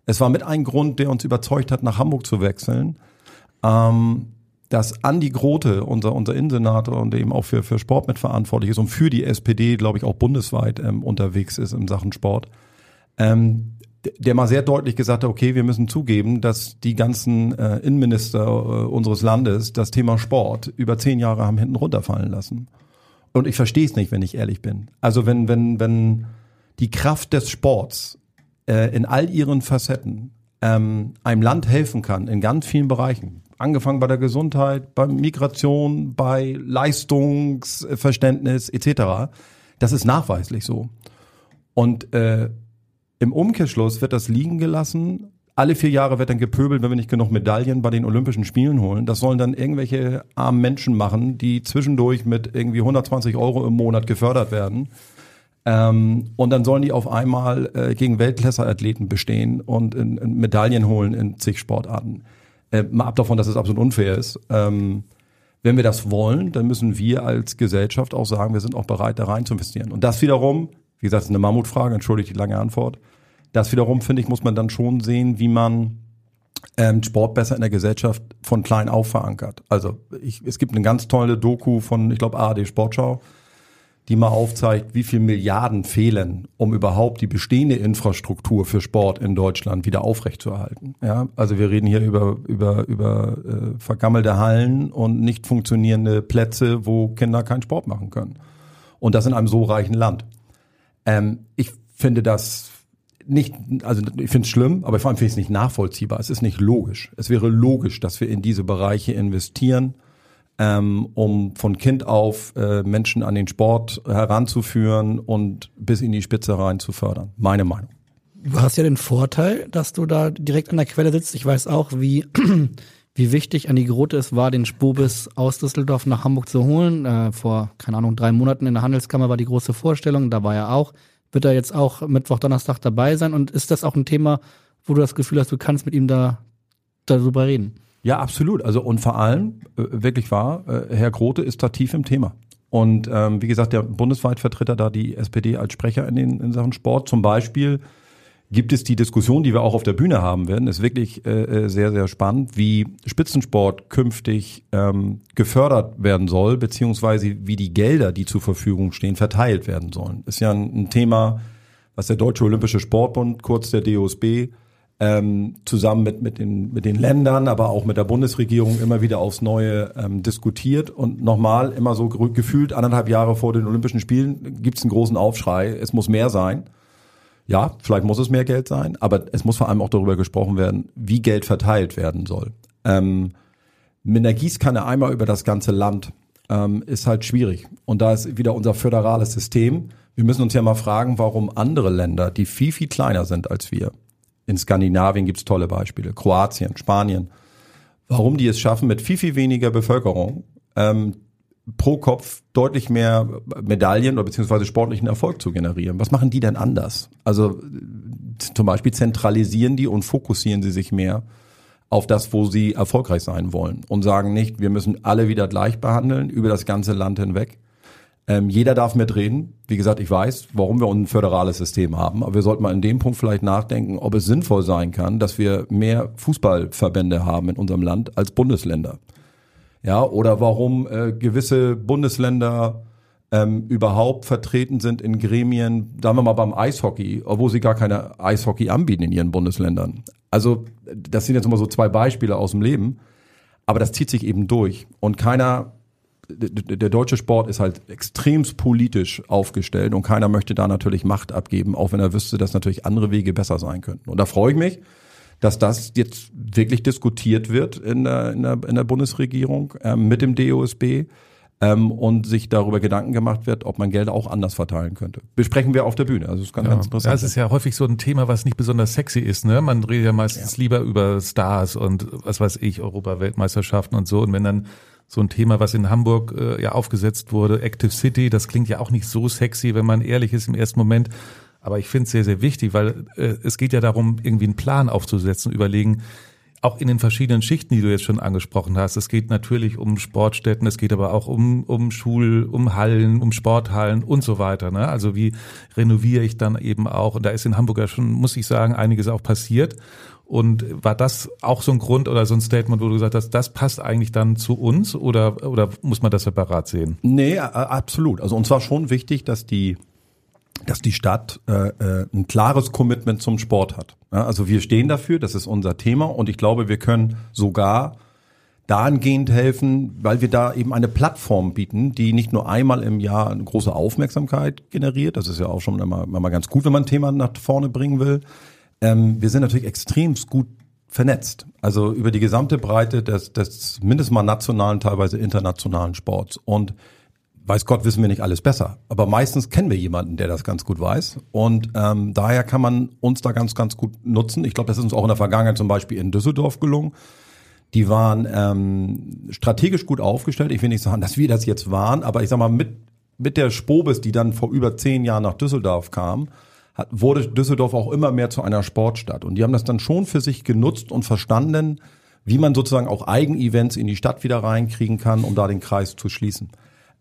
es war mit ein Grund, der uns überzeugt hat, nach Hamburg zu wechseln, ähm, dass Andi Grote, unser, unser Innensenator und eben auch für, für Sport mitverantwortlich ist und für die SPD, glaube ich, auch bundesweit ähm, unterwegs ist in Sachen Sport, ähm, der mal sehr deutlich gesagt hat, okay, wir müssen zugeben, dass die ganzen äh, Innenminister äh, unseres Landes das Thema Sport über zehn Jahre haben hinten runterfallen lassen. Und ich verstehe es nicht, wenn ich ehrlich bin. Also wenn, wenn, wenn die Kraft des Sports äh, in all ihren Facetten ähm, einem Land helfen kann, in ganz vielen Bereichen, angefangen bei der Gesundheit, bei Migration, bei Leistungsverständnis etc., das ist nachweislich so. Und äh, Im Umkehrschluss wird das liegen gelassen. Alle vier Jahre wird dann gepöbelt, wenn wir nicht genug Medaillen bei den Olympischen Spielen holen. Das sollen dann irgendwelche armen Menschen machen, die zwischendurch mit irgendwie 120 Euro im Monat gefördert werden. Ähm, und dann sollen die auf einmal äh, gegen Weltklasse-Athleten bestehen und in, in Medaillen holen in zig Sportarten. Äh, mal ab davon, dass es absolut unfair ist. Ähm, wenn wir das wollen, dann müssen wir als Gesellschaft auch sagen, wir sind auch bereit, da rein zu investieren. Und das wiederum, wie gesagt, ist eine Mammutfrage, entschuldigt die lange Antwort. Das wiederum, finde ich, muss man dann schon sehen, wie man ähm, Sport besser in der Gesellschaft von klein auf verankert. Also ich, es gibt eine ganz tolle Doku von, ich glaube, ARD Sportschau, die mal aufzeigt, wie viel Milliarden fehlen, um überhaupt die bestehende Infrastruktur für Sport in Deutschland wieder aufrechtzuerhalten. Ja, also wir reden hier über über über äh, vergammelte Hallen und nicht funktionierende Plätze, wo Kinder keinen Sport machen können. Und das in einem so reichen Land. Ähm, ich finde das nicht, also ich finde es schlimm, aber vor allem finde ich es nicht nachvollziehbar. Es ist nicht logisch. Es wäre logisch, dass wir in diese Bereiche investieren ähm, um von Kind auf äh, Menschen an den Sport heranzuführen und bis in die Spitze rein zu fördern. Meine Meinung. Du hast ja den Vorteil, dass du da direkt an der Quelle sitzt. Ich weiß auch, wie, wie wichtig Andi Grote es war, den Spobis aus Düsseldorf nach Hamburg zu holen. Äh, vor, keine Ahnung, drei Monaten in der Handelskammer war die große Vorstellung, da war er auch. Wird er jetzt auch Mittwoch, Donnerstag dabei sein? Und ist das auch ein Thema, wo du das Gefühl hast, du kannst mit ihm da darüber reden? Ja, absolut. Also und vor allem, äh, wirklich wahr, äh, Herr Grote ist da tief im Thema. Und ähm, wie gesagt, der bundesweit vertritt er da die SPD als Sprecher in, den, in Sachen Sport. Zum Beispiel gibt es die Diskussion, die wir auch auf der Bühne haben werden, ist wirklich äh, äh, sehr, sehr spannend, wie Spitzensport künftig ähm, gefördert werden soll, beziehungsweise wie die Gelder, die zur Verfügung stehen, verteilt werden sollen. Ist ja ein, ein Thema, was der Deutsche Olympische Sportbund, kurz der DOSB, ähm, zusammen mit, mit, den, mit den Ländern, aber auch mit der Bundesregierung immer wieder aufs Neue ähm, diskutiert. Und nochmal, immer so gefühlt anderthalb Jahre vor den Olympischen Spielen gibt es einen großen Aufschrei, es muss mehr sein. Ja, vielleicht muss es mehr Geld sein, aber es muss vor allem auch darüber gesprochen werden, wie Geld verteilt werden soll. Ähm, mit einer Gießkanne einmal über das ganze Land ähm, ist halt schwierig. Und da ist wieder unser föderales System. Wir müssen uns ja mal fragen, warum andere Länder, die viel, viel kleiner sind als wir, in Skandinavien gibt's tolle Beispiele, Kroatien, Spanien. Warum die es schaffen, mit viel, viel weniger Bevölkerung ähm, pro Kopf deutlich mehr Medaillen oder beziehungsweise sportlichen Erfolg zu generieren. Was machen die denn anders? Also zum Beispiel zentralisieren die und fokussieren sie sich mehr auf das, wo sie erfolgreich sein wollen und sagen nicht, wir müssen alle wieder gleich behandeln über das ganze Land hinweg, ähm, jeder darf mitreden. Wie gesagt, ich weiß, warum wir ein föderales System haben, aber wir sollten mal in dem Punkt vielleicht nachdenken, ob es sinnvoll sein kann, dass wir mehr Fußballverbände haben in unserem Land als Bundesländer. Ja, oder warum äh, gewisse Bundesländer ähm, überhaupt vertreten sind in Gremien, sagen wir mal beim Eishockey, obwohl sie gar keine Eishockey anbieten in ihren Bundesländern. Also, das sind jetzt immer so zwei Beispiele aus dem Leben, aber das zieht sich eben durch und keiner der deutsche Sport ist halt extremst politisch aufgestellt und keiner möchte da natürlich Macht abgeben, auch wenn er wüsste, dass natürlich andere Wege besser sein könnten. Und da freue ich mich, dass das jetzt wirklich diskutiert wird in der, in der, in der Bundesregierung ähm, mit dem DOSB ähm, und sich darüber Gedanken gemacht wird, ob man Gelder auch anders verteilen könnte. Besprechen wir auf der Bühne. Also das kann ja. ganz interessant. Ja, es ist ja häufig so ein Thema, was nicht besonders sexy ist. Ne? Man redet ja meistens ja. lieber über Stars und was weiß ich, Europa-Weltmeisterschaften und so. Und wenn dann so ein Thema, was in Hamburg äh, ja aufgesetzt wurde, Active City, das klingt ja auch nicht so sexy, wenn man ehrlich ist im ersten Moment. Aber ich finde es sehr, sehr wichtig, weil äh, es geht ja darum, irgendwie einen Plan aufzusetzen, überlegen, auch in den verschiedenen Schichten, die du jetzt schon angesprochen hast. Es geht natürlich um Sportstätten, es geht aber auch um, um Schul, um Hallen, um Sporthallen und so weiter. Ne? Also wie renoviere ich dann eben auch? Und da ist in Hamburg ja schon, muss ich sagen, einiges auch passiert. Und war das auch so ein Grund oder so ein Statement, wo du gesagt hast, das passt eigentlich dann zu uns oder, oder muss man das separat sehen? Nee, absolut. Also uns war schon wichtig, dass die dass die Stadt äh, äh, ein klares Commitment zum Sport hat. Ja, also wir stehen dafür, das ist unser Thema und ich glaube, wir können sogar dahingehend helfen, weil wir da eben eine Plattform bieten, die nicht nur einmal im Jahr eine große Aufmerksamkeit generiert, das ist ja auch schon immer, immer ganz gut, wenn man ein Thema nach vorne bringen will, ähm, wir sind natürlich extrem gut vernetzt. Also über die gesamte Breite des, des mindestens mal nationalen, teilweise internationalen Sports. Und weiß Gott, wissen wir nicht alles besser. Aber meistens kennen wir jemanden, der das ganz gut weiß. Und ähm, daher kann man uns da ganz, ganz gut nutzen. Ich glaube, das ist uns auch in der Vergangenheit zum Beispiel in Düsseldorf gelungen. Die waren ähm, strategisch gut aufgestellt. Ich will nicht sagen, dass wir das jetzt waren, aber ich sag mal, mit, mit der Spobis, die dann vor über zehn Jahren nach Düsseldorf kam, hat, wurde Düsseldorf auch immer mehr zu einer Sportstadt. Und die haben das dann schon für sich genutzt und verstanden, wie man sozusagen auch Eigenevents in die Stadt wieder reinkriegen kann, um da den Kreis zu schließen.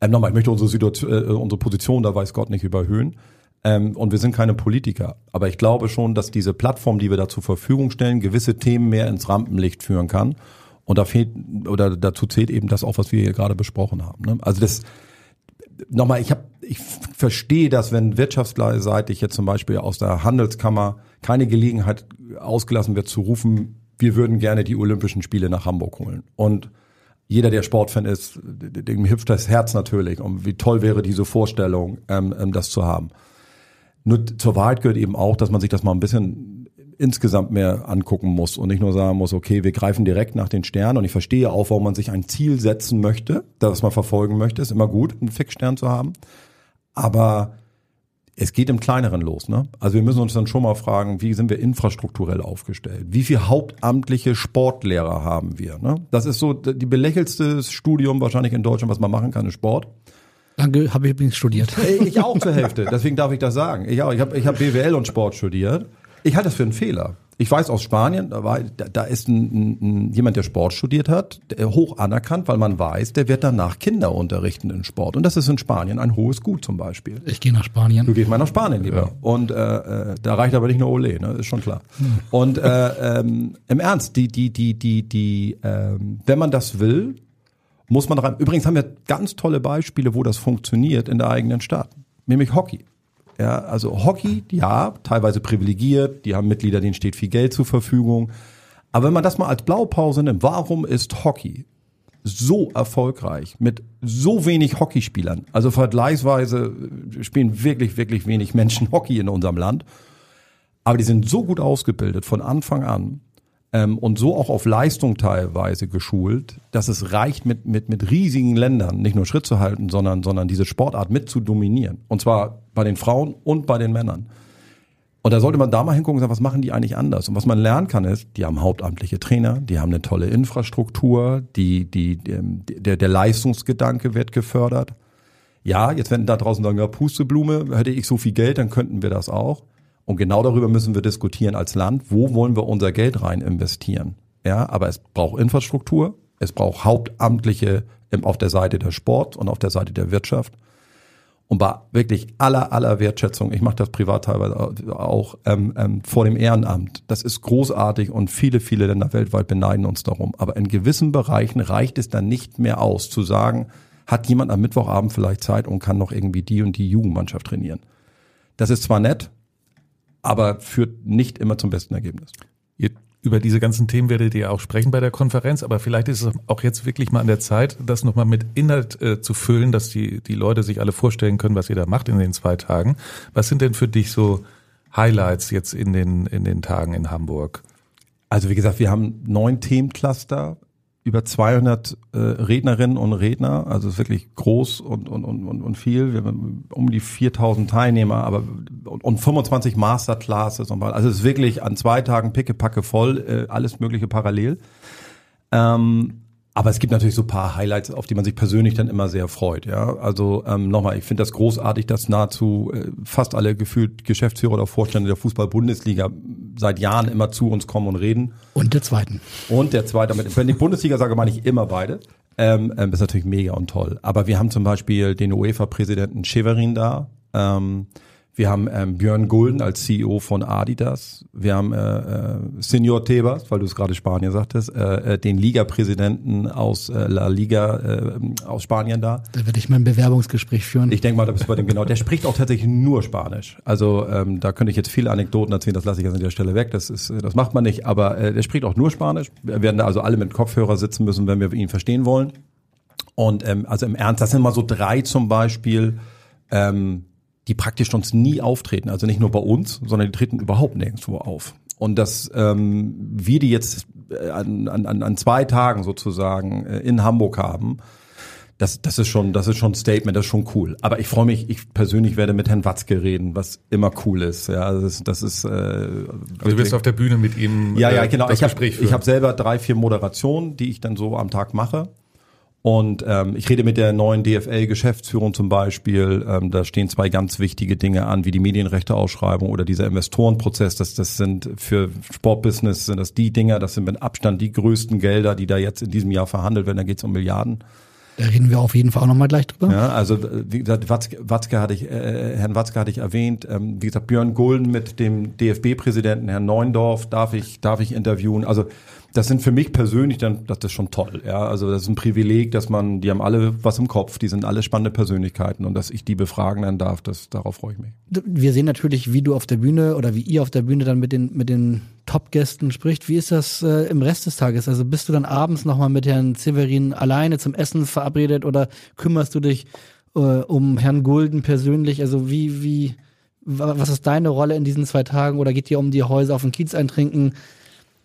Ähm, nochmal, ich möchte unsere, Situation, äh, unsere Position, da weiß Gott nicht, überhöhen. Ähm, und wir sind keine Politiker. Aber ich glaube schon, dass diese Plattform, die wir da zur Verfügung stellen, gewisse Themen mehr ins Rampenlicht führen kann. Und da fehlt, oder dazu zählt eben das auch, was wir hier gerade besprochen haben. Ne? Also das, nochmal, ich habe, ich verstehe, dass wenn wirtschaftsseitig jetzt zum Beispiel aus der Handelskammer keine Gelegenheit ausgelassen wird zu rufen, wir würden gerne die Olympischen Spiele nach Hamburg holen. Und jeder, der Sportfan ist, dem hüpft das Herz natürlich. Und wie toll wäre diese Vorstellung, ähm, ähm, das zu haben. Nur zur Wahrheit gehört eben auch, dass man sich das mal ein bisschen insgesamt mehr angucken muss und nicht nur sagen muss, okay, wir greifen direkt nach den Sternen und ich verstehe auch, warum man sich ein Ziel setzen möchte, das man verfolgen möchte, ist immer gut, einen Fixstern zu haben. Aber es geht im Kleineren los. Ne? Also wir müssen uns dann schon mal fragen, wie sind wir infrastrukturell aufgestellt? Wie viele hauptamtliche Sportlehrer haben wir? Ne? Das ist so die belächelste Studium wahrscheinlich in Deutschland, was man machen kann, ist Sport. Danke, habe ich übrigens studiert. Ich auch zur Hälfte, deswegen darf ich das sagen. Ich auch. Ich habe ich hab BWL und Sport studiert. Ich halte das für einen Fehler. Ich weiß aus Spanien, da, war, da, da ist ein, ein, jemand, der Sport studiert hat, der hoch anerkannt, weil man weiß, der wird danach Kinder unterrichten in Sport. Und das ist in Spanien ein hohes Gut zum Beispiel. Ich gehe nach Spanien. Du gehst mal nach Spanien lieber. Ja. Und äh, äh, da reicht aber nicht nur Ole, ne? ist schon klar. Hm. Und äh, ähm, im Ernst, die, die, die, die, die, ähm, wenn man das will, muss man rein. Übrigens haben wir ganz tolle Beispiele, wo das funktioniert in der eigenen Stadt. Nämlich Hockey. Ja, also Hockey, ja, teilweise privilegiert, die haben Mitglieder, denen steht viel Geld zur Verfügung. Aber wenn man das mal als Blaupause nimmt, warum ist Hockey so erfolgreich mit so wenig Hockeyspielern? Also vergleichsweise spielen wirklich, wirklich wenig Menschen Hockey in unserem Land. Aber die sind so gut ausgebildet von Anfang an ähm, und so auch auf Leistung teilweise geschult, dass es reicht, mit, mit, mit riesigen Ländern nicht nur Schritt zu halten, sondern, sondern diese Sportart mit zu dominieren. Und zwar bei den Frauen und bei den Männern. Und da sollte man da mal hingucken und sagen, was machen die eigentlich anders? Und was man lernen kann ist, die haben hauptamtliche Trainer, die haben eine tolle Infrastruktur, die, die, der, der Leistungsgedanke wird gefördert. Ja, jetzt wenn da draußen sagen, ja, Pusteblume, hätte ich so viel Geld, dann könnten wir das auch. Und genau darüber müssen wir diskutieren als Land. Wo wollen wir unser Geld rein investieren? Ja, aber es braucht Infrastruktur. Es braucht Hauptamtliche auf der Seite der Sport und auf der Seite der Wirtschaft. Und bei wirklich aller, aller Wertschätzung, ich mache das privat teilweise auch ähm, ähm, vor dem Ehrenamt. Das ist großartig und viele, viele Länder weltweit beneiden uns darum. Aber in gewissen Bereichen reicht es dann nicht mehr aus, zu sagen, hat jemand am Mittwochabend vielleicht Zeit und kann noch irgendwie die und die Jugendmannschaft trainieren. Das ist zwar nett, aber führt nicht immer zum besten Ergebnis. Ihr, über diese ganzen Themen werdet ihr auch sprechen bei der Konferenz, aber vielleicht ist es auch jetzt wirklich mal an der Zeit, das nochmal mit Inhalt äh, zu füllen, dass die, die Leute sich alle vorstellen können, was ihr da macht in den zwei Tagen. Was sind denn für dich so Highlights jetzt in den, in den Tagen in Hamburg? Also wie gesagt, wir haben neun Themencluster über 200 äh, Rednerinnen und Redner, also wirklich groß und, und, und, und viel. Wir haben um die 4000 Teilnehmer, aber und, und 25 Masterclasses und also es ist wirklich an zwei Tagen pickepacke voll, äh, alles mögliche parallel. Ähm, aber es gibt natürlich so paar Highlights, auf die man sich persönlich dann immer sehr freut. Ja, also ähm, nochmal, ich finde das großartig, dass nahezu äh, fast alle gefühlt Geschäftsführer oder Vorstände der Fußball-Bundesliga seit Jahren immer zu uns kommen und reden. Und der zweiten. Und der zweite. Wenn ich Bundesliga sage, meine ich immer beide. Ähm, ähm, ist natürlich mega und toll. Aber wir haben zum Beispiel den UEFA-Präsidenten Cheverin da. Ähm, wir haben ähm, Björn Gulden als CEO von Adidas. Wir haben äh, äh, Senior Tebas, weil du es gerade Spanien sagtest, äh, äh, den Liga-Präsidenten aus äh, La Liga äh, aus Spanien da. Da werde ich mein Bewerbungsgespräch führen. Ich denke mal, da bist du bei dem genau. Der spricht auch tatsächlich nur Spanisch. Also ähm, da könnte ich jetzt viele Anekdoten erzählen, das lasse ich jetzt an der Stelle weg. Das ist, das macht man nicht. Aber äh, der spricht auch nur Spanisch. Wir werden da also alle mit Kopfhörer sitzen müssen, wenn wir ihn verstehen wollen. Und ähm, also im Ernst, das sind mal so drei zum Beispiel. Ähm, die praktisch sonst nie auftreten. Also nicht nur bei uns, sondern die treten überhaupt nirgendwo auf. Und dass ähm, wir die jetzt äh, an, an, an zwei Tagen sozusagen äh, in Hamburg haben, das, das ist schon, das ist schon ein Statement, das ist schon cool. Aber ich freue mich, ich persönlich werde mit Herrn Watzke reden, was immer cool ist. Ja, das ist, das ist. Äh, also du wirst auf der Bühne mit ihm. Ja, ja, genau. Das ich habe ich habe selber drei, vier Moderationen, die ich dann so am Tag mache. Und ähm, ich rede mit der neuen DFL-Geschäftsführung zum Beispiel. Ähm, da stehen zwei ganz wichtige Dinge an, wie die Medienrechteausschreibung oder dieser Investorenprozess. Das, das sind für Sportbusiness sind das die Dinger, das sind mit Abstand die größten Gelder, die da jetzt in diesem Jahr verhandelt werden. Da geht es um Milliarden. Da reden wir auf jeden Fall auch nochmal gleich drüber. Ja, also wie gesagt, Watzke, Watzke hatte ich, äh, Herrn Watzke hatte ich erwähnt. Ähm, wie gesagt, Björn Gulden mit dem DFB-Präsidenten Herrn Neundorf darf ich, darf ich interviewen. Also das sind für mich persönlich dann, das ist schon toll. Ja, also das ist ein Privileg, dass man, die haben alle was im Kopf, die sind alle spannende Persönlichkeiten und dass ich die befragen dann darf, das darauf freue ich mich. Wir sehen natürlich, wie du auf der Bühne oder wie ihr auf der Bühne dann mit den mit den Top-Gästen spricht. Wie ist das äh, im Rest des Tages? Also bist du dann abends nochmal mit Herrn Severin alleine zum Essen verabredet oder kümmerst du dich äh, um Herrn Gulden persönlich? Also wie wie was ist deine Rolle in diesen zwei Tagen oder geht dir um die Häuser auf den Kiez eintrinken?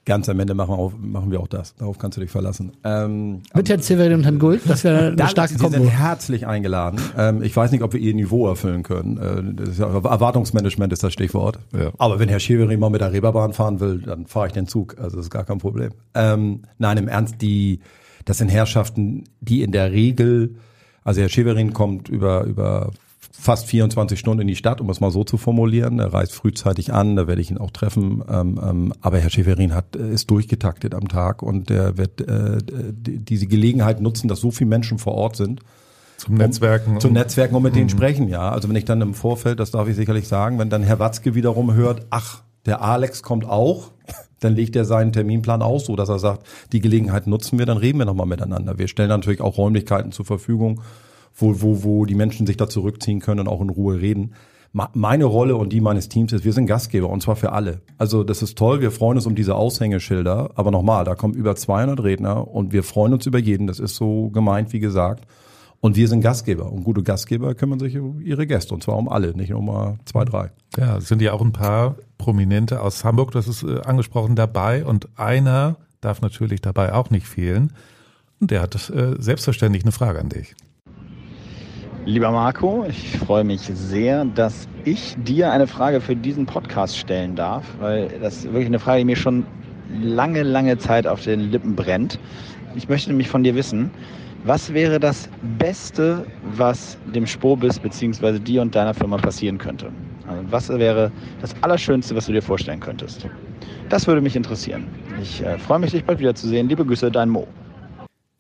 Ganz am Ende machen wir, auch, machen wir auch das. Darauf kannst du dich verlassen. Ähm, Mit Herrn Severin und Herrn Gold, das wäre eine starke Sie Kombo. Sie sind herzlich eingeladen. Ähm, ich weiß nicht, ob wir ihr Niveau erfüllen können. Äh, ja, Erwartungsmanagement ist das Stichwort. Ja. Aber wenn Herr Severin mal mit der Reeperbahn fahren will, dann fahre ich den Zug. Also das ist gar kein Problem. Ähm, nein, im Ernst, die, das sind Herrschaften, die in der Regel, also Herr Severin kommt über, über fast 24 Stunden in die Stadt, um es mal so zu formulieren. Er reist frühzeitig an, da werde ich ihn auch treffen. Ähm, ähm, aber Herr Schäferin hat äh, ist durchgetaktet am Tag und er wird äh, diese Gelegenheit nutzen, dass so viele Menschen vor Ort sind. Zum Netzwerken. Um, zum Netzwerken und mit denen mhm. sprechen, ja. Also wenn ich dann im Vorfeld, das darf ich sicherlich sagen, wenn dann Herr Watzke wiederum hört, ach, der Alex kommt auch, dann legt er seinen Terminplan aus, so dass er sagt, die Gelegenheit nutzen wir, dann reden wir nochmal miteinander. Wir stellen natürlich auch Räumlichkeiten zur Verfügung, wo, wo, wo die Menschen sich da zurückziehen können und auch in Ruhe reden. Meine Rolle und die meines Teams ist, wir sind Gastgeber und zwar für alle. Also das ist toll, wir freuen uns um diese Aushängeschilder, aber nochmal, da kommen über 200 Redner und wir freuen uns über jeden, das ist so gemeint, wie gesagt. Und wir sind Gastgeber und gute Gastgeber kümmern sich um ihre Gäste und zwar um alle, nicht nur mal zwei, drei. Ja, sind ja auch ein paar Prominente aus Hamburg, das ist äh, angesprochen, dabei und einer darf natürlich dabei auch nicht fehlen. Und der hat äh, selbstverständlich eine Frage an dich. Lieber Marco, ich freue mich sehr, dass ich dir eine Frage für diesen Podcast stellen darf, weil das wirklich eine Frage, die mir schon lange, lange Zeit auf den Lippen brennt. Ich möchte nämlich von dir wissen, was wäre das Beste, was dem Spobis bzw. dir und deiner Firma passieren könnte? Also was wäre das Allerschönste, was du dir vorstellen könntest? Das würde mich interessieren. Ich äh, freue mich, dich bald wiederzusehen. Liebe Grüße, dein Mo.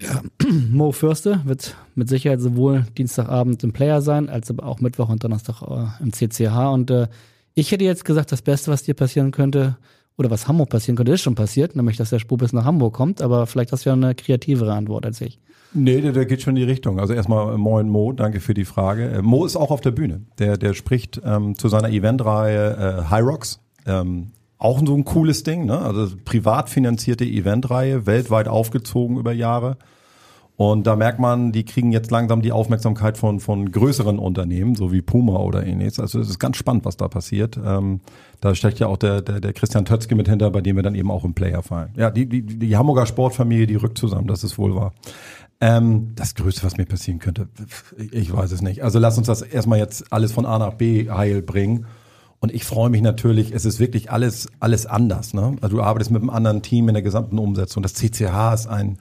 Ja, Mo Fürste wird mit Sicherheit sowohl Dienstagabend im Player sein, als aber auch Mittwoch und Donnerstag äh, im CCH. Und äh, ich hätte jetzt gesagt, das Beste, was dir passieren könnte, oder was Hamburg passieren könnte, ist schon passiert, nämlich dass der Spur bis nach Hamburg kommt, aber vielleicht hast du ja eine kreativere Antwort als ich. Nee, der, der geht schon in die Richtung. Also erstmal äh, moin Mo, danke für die Frage. Äh, Mo ist auch auf der Bühne. Der, der spricht ähm, zu seiner Eventreihe äh, High Rocks. Ähm, auch so ein cooles Ding, ne? Also privat finanzierte Eventreihe, weltweit aufgezogen über Jahre. Und da merkt man, die kriegen jetzt langsam die Aufmerksamkeit von, von größeren Unternehmen, so wie Puma oder ähnliches. Also es ist ganz spannend, was da passiert. Ähm, da steckt ja auch der, der, der Christian Tötzke mit hinter, bei dem wir dann eben auch im Player fallen. Ja, die, die, die Hamburger Sportfamilie, die rückt zusammen, das ist wohl wahr. Ähm, das Größte, was mir passieren könnte, ich weiß es nicht. Also lass uns das erstmal jetzt alles von A nach B heil bringen. Und ich freue mich natürlich, es ist wirklich alles, alles anders. Ne? Also du arbeitest mit einem anderen Team in der gesamten Umsetzung. Das CCH ist ein,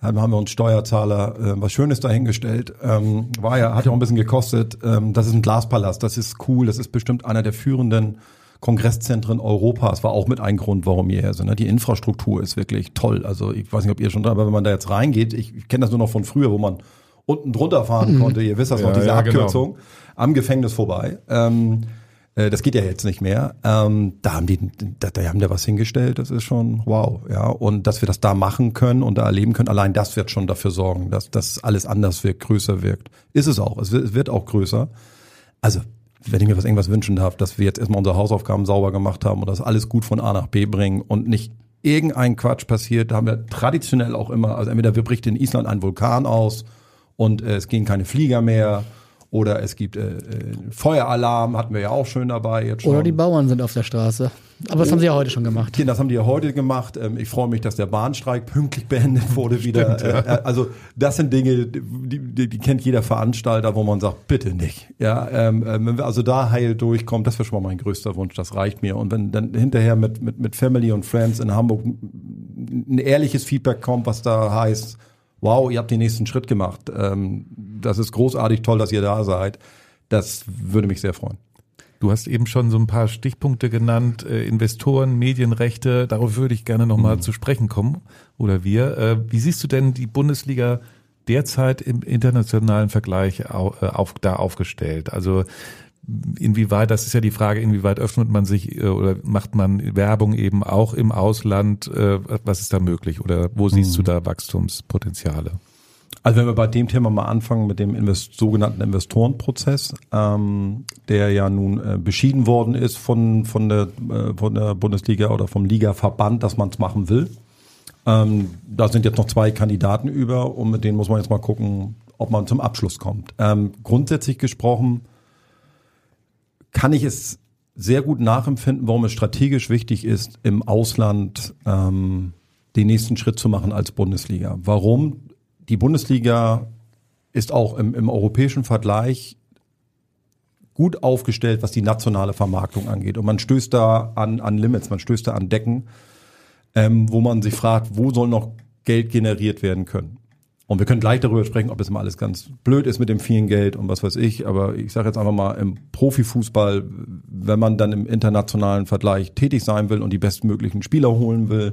haben wir uns Steuerzahler äh, was Schönes dahingestellt. Ähm, war ja, hat ja auch ein bisschen gekostet. Ähm, das ist ein Glaspalast, das ist cool, das ist bestimmt einer der führenden Kongresszentren Europas. War auch mit ein Grund, warum wir hier sind. Ne? Die Infrastruktur ist wirklich toll. Also ich weiß nicht, ob ihr schon da, aber wenn man da jetzt reingeht, ich, ich kenne das nur noch von früher, wo man unten drunter fahren mhm. konnte. Ihr wisst das ja, noch, diese ja, genau. Abkürzung genau. am Gefängnis vorbei. Ähm, äh, das geht ja jetzt nicht mehr. Ähm, da haben die, da, da haben die was hingestellt. Das ist schon wow, ja. Und dass wir das da machen können und da erleben können, allein das wird schon dafür sorgen, dass das alles anders wirkt, größer wirkt. Ist es auch. Es wird, es wird auch größer. Also wenn ich mir was irgendwas wünschen darf, dass wir jetzt erstmal unsere Hausaufgaben sauber gemacht haben und das alles gut von A nach B bringen und nicht irgendein Quatsch passiert. Da haben wir traditionell auch immer, also entweder wir bricht in Island ein Vulkan aus und äh, es gehen keine Flieger mehr Oder es gibt äh, äh, Feueralarm, hatten wir ja auch schön dabei jetzt schon. Oder die Bauern sind auf der Straße. Aber das haben sie ja heute schon gemacht. Ja, das haben die ja heute gemacht. Ähm, Ich freue mich, dass der Bahnstreik pünktlich beendet wurde wieder. Äh, Also das sind Dinge, die, die, die kennt jeder Veranstalter, wo man sagt, bitte nicht. Ja, ähm, ähm, wenn wir also da heil durchkommen, das wäre schon mal mein größter Wunsch. Das reicht mir. Und wenn dann hinterher mit mit mit Family und Friends in Hamburg ein ehrliches Feedback kommt, was da heißt, wow, ihr habt den nächsten Schritt gemacht. Ähm, das ist großartig, toll, dass ihr da seid. Das würde mich sehr freuen. Du hast eben schon so ein paar Stichpunkte genannt, äh, Investoren, Medienrechte, darauf würde ich gerne nochmal Mhm. zu sprechen kommen, oder wir. Äh, wie siehst du denn die Bundesliga derzeit im internationalen Vergleich au, äh, auf, da aufgestellt? Also inwieweit, das ist ja die Frage, inwieweit öffnet man sich äh, oder macht man Werbung eben auch im Ausland? Äh, was ist da möglich oder wo siehst du da Wachstumspotenziale? Also wenn wir bei dem Thema mal anfangen mit dem Invest sogenannten Investorenprozess, ähm, der ja nun äh, beschieden worden ist von, von, der, äh, von der Bundesliga oder vom Ligaverband, dass man es machen will. Ähm, da sind jetzt noch zwei Kandidaten über und mit denen muss man jetzt mal gucken, ob man zum Abschluss kommt. Ähm, grundsätzlich gesprochen kann ich es sehr gut nachempfinden, warum es strategisch wichtig ist, im Ausland ähm, den nächsten Schritt zu machen als Bundesliga. Warum? Die Bundesliga ist auch im, im europäischen Vergleich gut aufgestellt, was die nationale Vermarktung angeht. Und man stößt da an, an Limits, man stößt da an Decken, ähm, wo man sich fragt, wo soll noch Geld generiert werden können. Und wir können gleich darüber sprechen, ob es immer alles ganz blöd ist mit dem vielen Geld und was weiß ich. Aber ich sage jetzt einfach mal, im Profifußball, wenn man dann im internationalen Vergleich tätig sein will und die bestmöglichen Spieler holen will,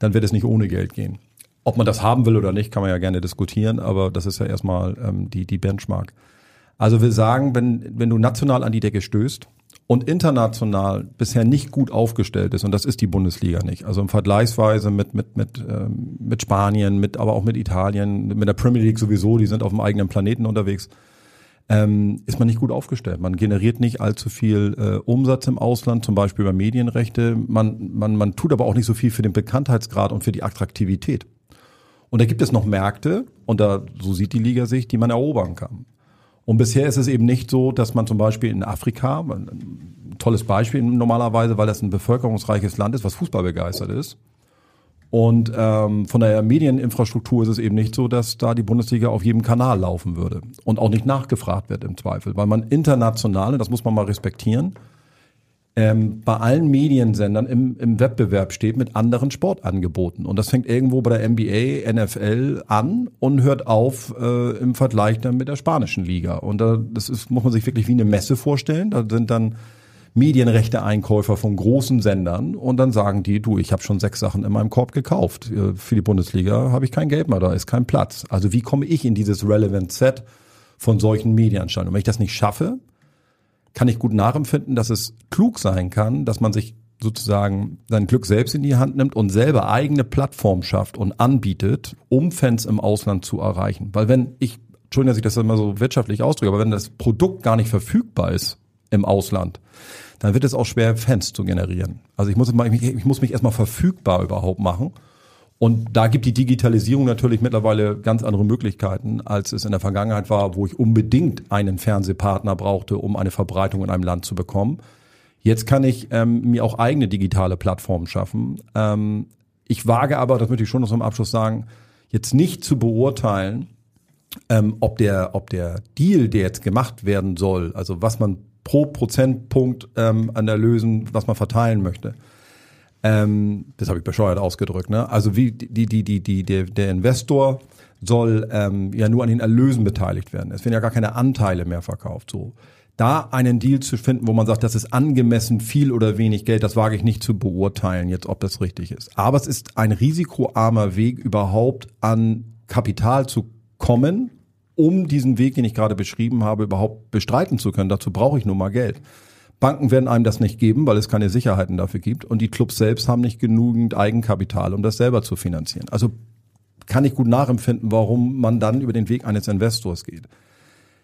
dann wird es nicht ohne Geld gehen. Ob man das haben will oder nicht, kann man ja gerne diskutieren, aber das ist ja erstmal ähm, die, die Benchmark. Also wir sagen, wenn, wenn du national an die Decke stößt und international bisher nicht gut aufgestellt ist, und das ist die Bundesliga nicht, also im Vergleichsweise mit, mit, mit, ähm, mit Spanien, mit, aber auch mit Italien, mit der Premier League sowieso, die sind auf dem eigenen Planeten unterwegs, ähm, ist man nicht gut aufgestellt. Man generiert nicht allzu viel äh, Umsatz im Ausland, zum Beispiel über Medienrechte. Man, man, man tut aber auch nicht so viel für den Bekanntheitsgrad und für die Attraktivität. Und da gibt es noch Märkte, und da, so sieht die Liga sich, die man erobern kann. Und bisher ist es eben nicht so, dass man zum Beispiel in Afrika, ein tolles Beispiel normalerweise, weil das ein bevölkerungsreiches Land ist, was Fußball begeistert ist. Und ähm, von der Medieninfrastruktur ist es eben nicht so, dass da die Bundesliga auf jedem Kanal laufen würde und auch nicht nachgefragt wird im Zweifel, weil man international, das muss man mal respektieren, ähm, bei allen Mediensendern im, im Wettbewerb steht mit anderen Sportangeboten. Und das fängt irgendwo bei der NBA, NFL an und hört auf äh, im Vergleich dann mit der spanischen Liga. Und da, das ist, muss man sich wirklich wie eine Messe vorstellen. Da sind dann Medienrechte-Einkäufer von großen Sendern und dann sagen die, du, ich habe schon sechs Sachen in meinem Korb gekauft. Äh, Für die Bundesliga habe ich kein Geld mehr, da ist kein Platz. Also wie komme ich in dieses Relevant Set von solchen Medienanstalten? Und wenn ich das nicht schaffe, kann ich gut nachempfinden, dass es klug sein kann, dass man sich sozusagen sein Glück selbst in die Hand nimmt und selber eigene Plattform schafft und anbietet, um Fans im Ausland zu erreichen. Weil wenn ich, Entschuldigung, dass ich das immer so wirtschaftlich ausdrücke, aber wenn das Produkt gar nicht verfügbar ist im Ausland, dann wird es auch schwer, Fans zu generieren. Also ich muss, ich muss mich erstmal verfügbar überhaupt machen. Und da gibt die Digitalisierung natürlich mittlerweile ganz andere Möglichkeiten, als es in der Vergangenheit war, wo ich unbedingt einen Fernsehpartner brauchte, um eine Verbreitung in einem Land zu bekommen. Jetzt kann ich ähm, mir auch eigene digitale Plattformen schaffen. Ähm, ich wage aber, das möchte ich schon noch zum Abschluss sagen, jetzt nicht zu beurteilen, ähm, ob der, ob der Deal, der jetzt gemacht werden soll, also was man pro Prozentpunkt ähm, an Erlösen, was man verteilen möchte, ähm, das habe ich bescheuert ausgedrückt, ne? Also wie die, die, die, die, der, der Investor soll ähm, ja nur an den Erlösen beteiligt werden. Es werden ja gar keine Anteile mehr verkauft. So. Da einen Deal zu finden, wo man sagt, das ist angemessen viel oder wenig Geld, das wage ich nicht zu beurteilen, jetzt ob das richtig ist. Aber es ist ein risikoarmer Weg, überhaupt an Kapital zu kommen, um diesen Weg, den ich gerade beschrieben habe, überhaupt bestreiten zu können. Dazu brauche ich nur mal Geld. Banken werden einem das nicht geben, weil es keine Sicherheiten dafür gibt. Und die Clubs selbst haben nicht genügend Eigenkapital, um das selber zu finanzieren. Also kann ich gut nachempfinden, warum man dann über den Weg eines Investors geht.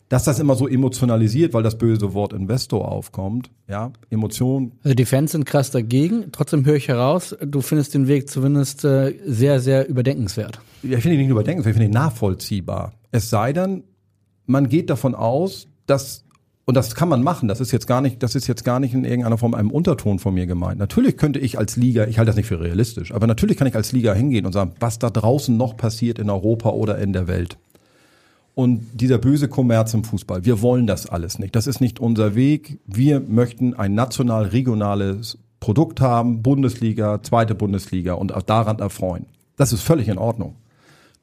Dass das immer so emotionalisiert, weil das böse Wort Investor aufkommt, ja, Emotion, Also die Fans sind krass dagegen. Trotzdem höre ich heraus, du findest den Weg zumindest äh, sehr, sehr überdenkenswert. ja, ich finde ihn nicht überdenken, ich finde ihn nachvollziehbar. Es sei denn, man geht davon aus, dass und das kann man machen. Das ist jetzt gar nicht, das ist jetzt gar nicht in irgendeiner Form einem Unterton von mir gemeint. Natürlich könnte ich als Liga, ich halte das nicht für realistisch, aber natürlich kann ich als Liga hingehen und sagen, was da draußen noch passiert in Europa oder in der Welt. Und dieser böse Kommerz im Fußball, wir wollen das alles nicht. Das ist nicht unser Weg. Wir möchten ein national-regionales Produkt haben, Bundesliga, zweite Bundesliga und auch daran erfreuen. Das ist völlig in Ordnung.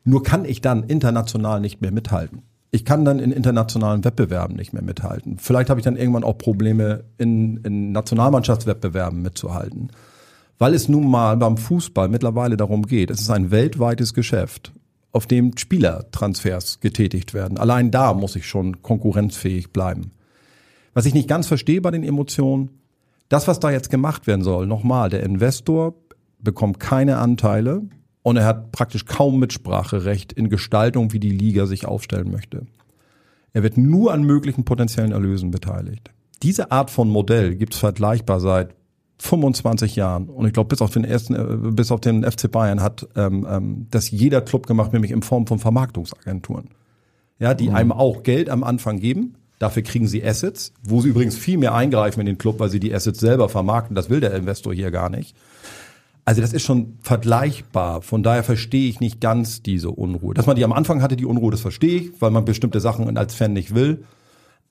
Nur kann ich dann international nicht mehr mithalten ich kann dann in internationalen Wettbewerben nicht mehr mithalten. Vielleicht habe ich dann irgendwann auch Probleme, in, in Nationalmannschaftswettbewerben mitzuhalten. Weil es nun mal beim Fußball mittlerweile darum geht, es ist ein weltweites Geschäft, auf dem Spielertransfers getätigt werden. Allein da muss ich schon konkurrenzfähig bleiben. Was ich nicht ganz verstehe bei den Emotionen, das, was da jetzt gemacht werden soll, nochmal, der Investor bekommt keine Anteile, und er hat praktisch kaum Mitspracherecht in Gestaltung, wie die Liga sich aufstellen möchte. Er wird nur an möglichen potenziellen Erlösen beteiligt. Diese Art von Modell gibt es vergleichbar seit 25 Jahren. Und ich glaube, bis auf den ersten, äh, bis auf den FC Bayern hat ähm, ähm, das jeder Club gemacht, nämlich in Form von Vermarktungsagenturen. Ja, die mhm. einem auch Geld am Anfang geben. Dafür kriegen sie Assets, wo sie übrigens viel mehr eingreifen in den Club, weil sie die Assets selber vermarkten. Das will der Investor hier gar nicht. Also das ist schon vergleichbar. Von daher verstehe ich nicht ganz diese Unruhe. Dass man die am Anfang hatte, die Unruhe, das verstehe ich, weil man bestimmte Sachen als Fan nicht will.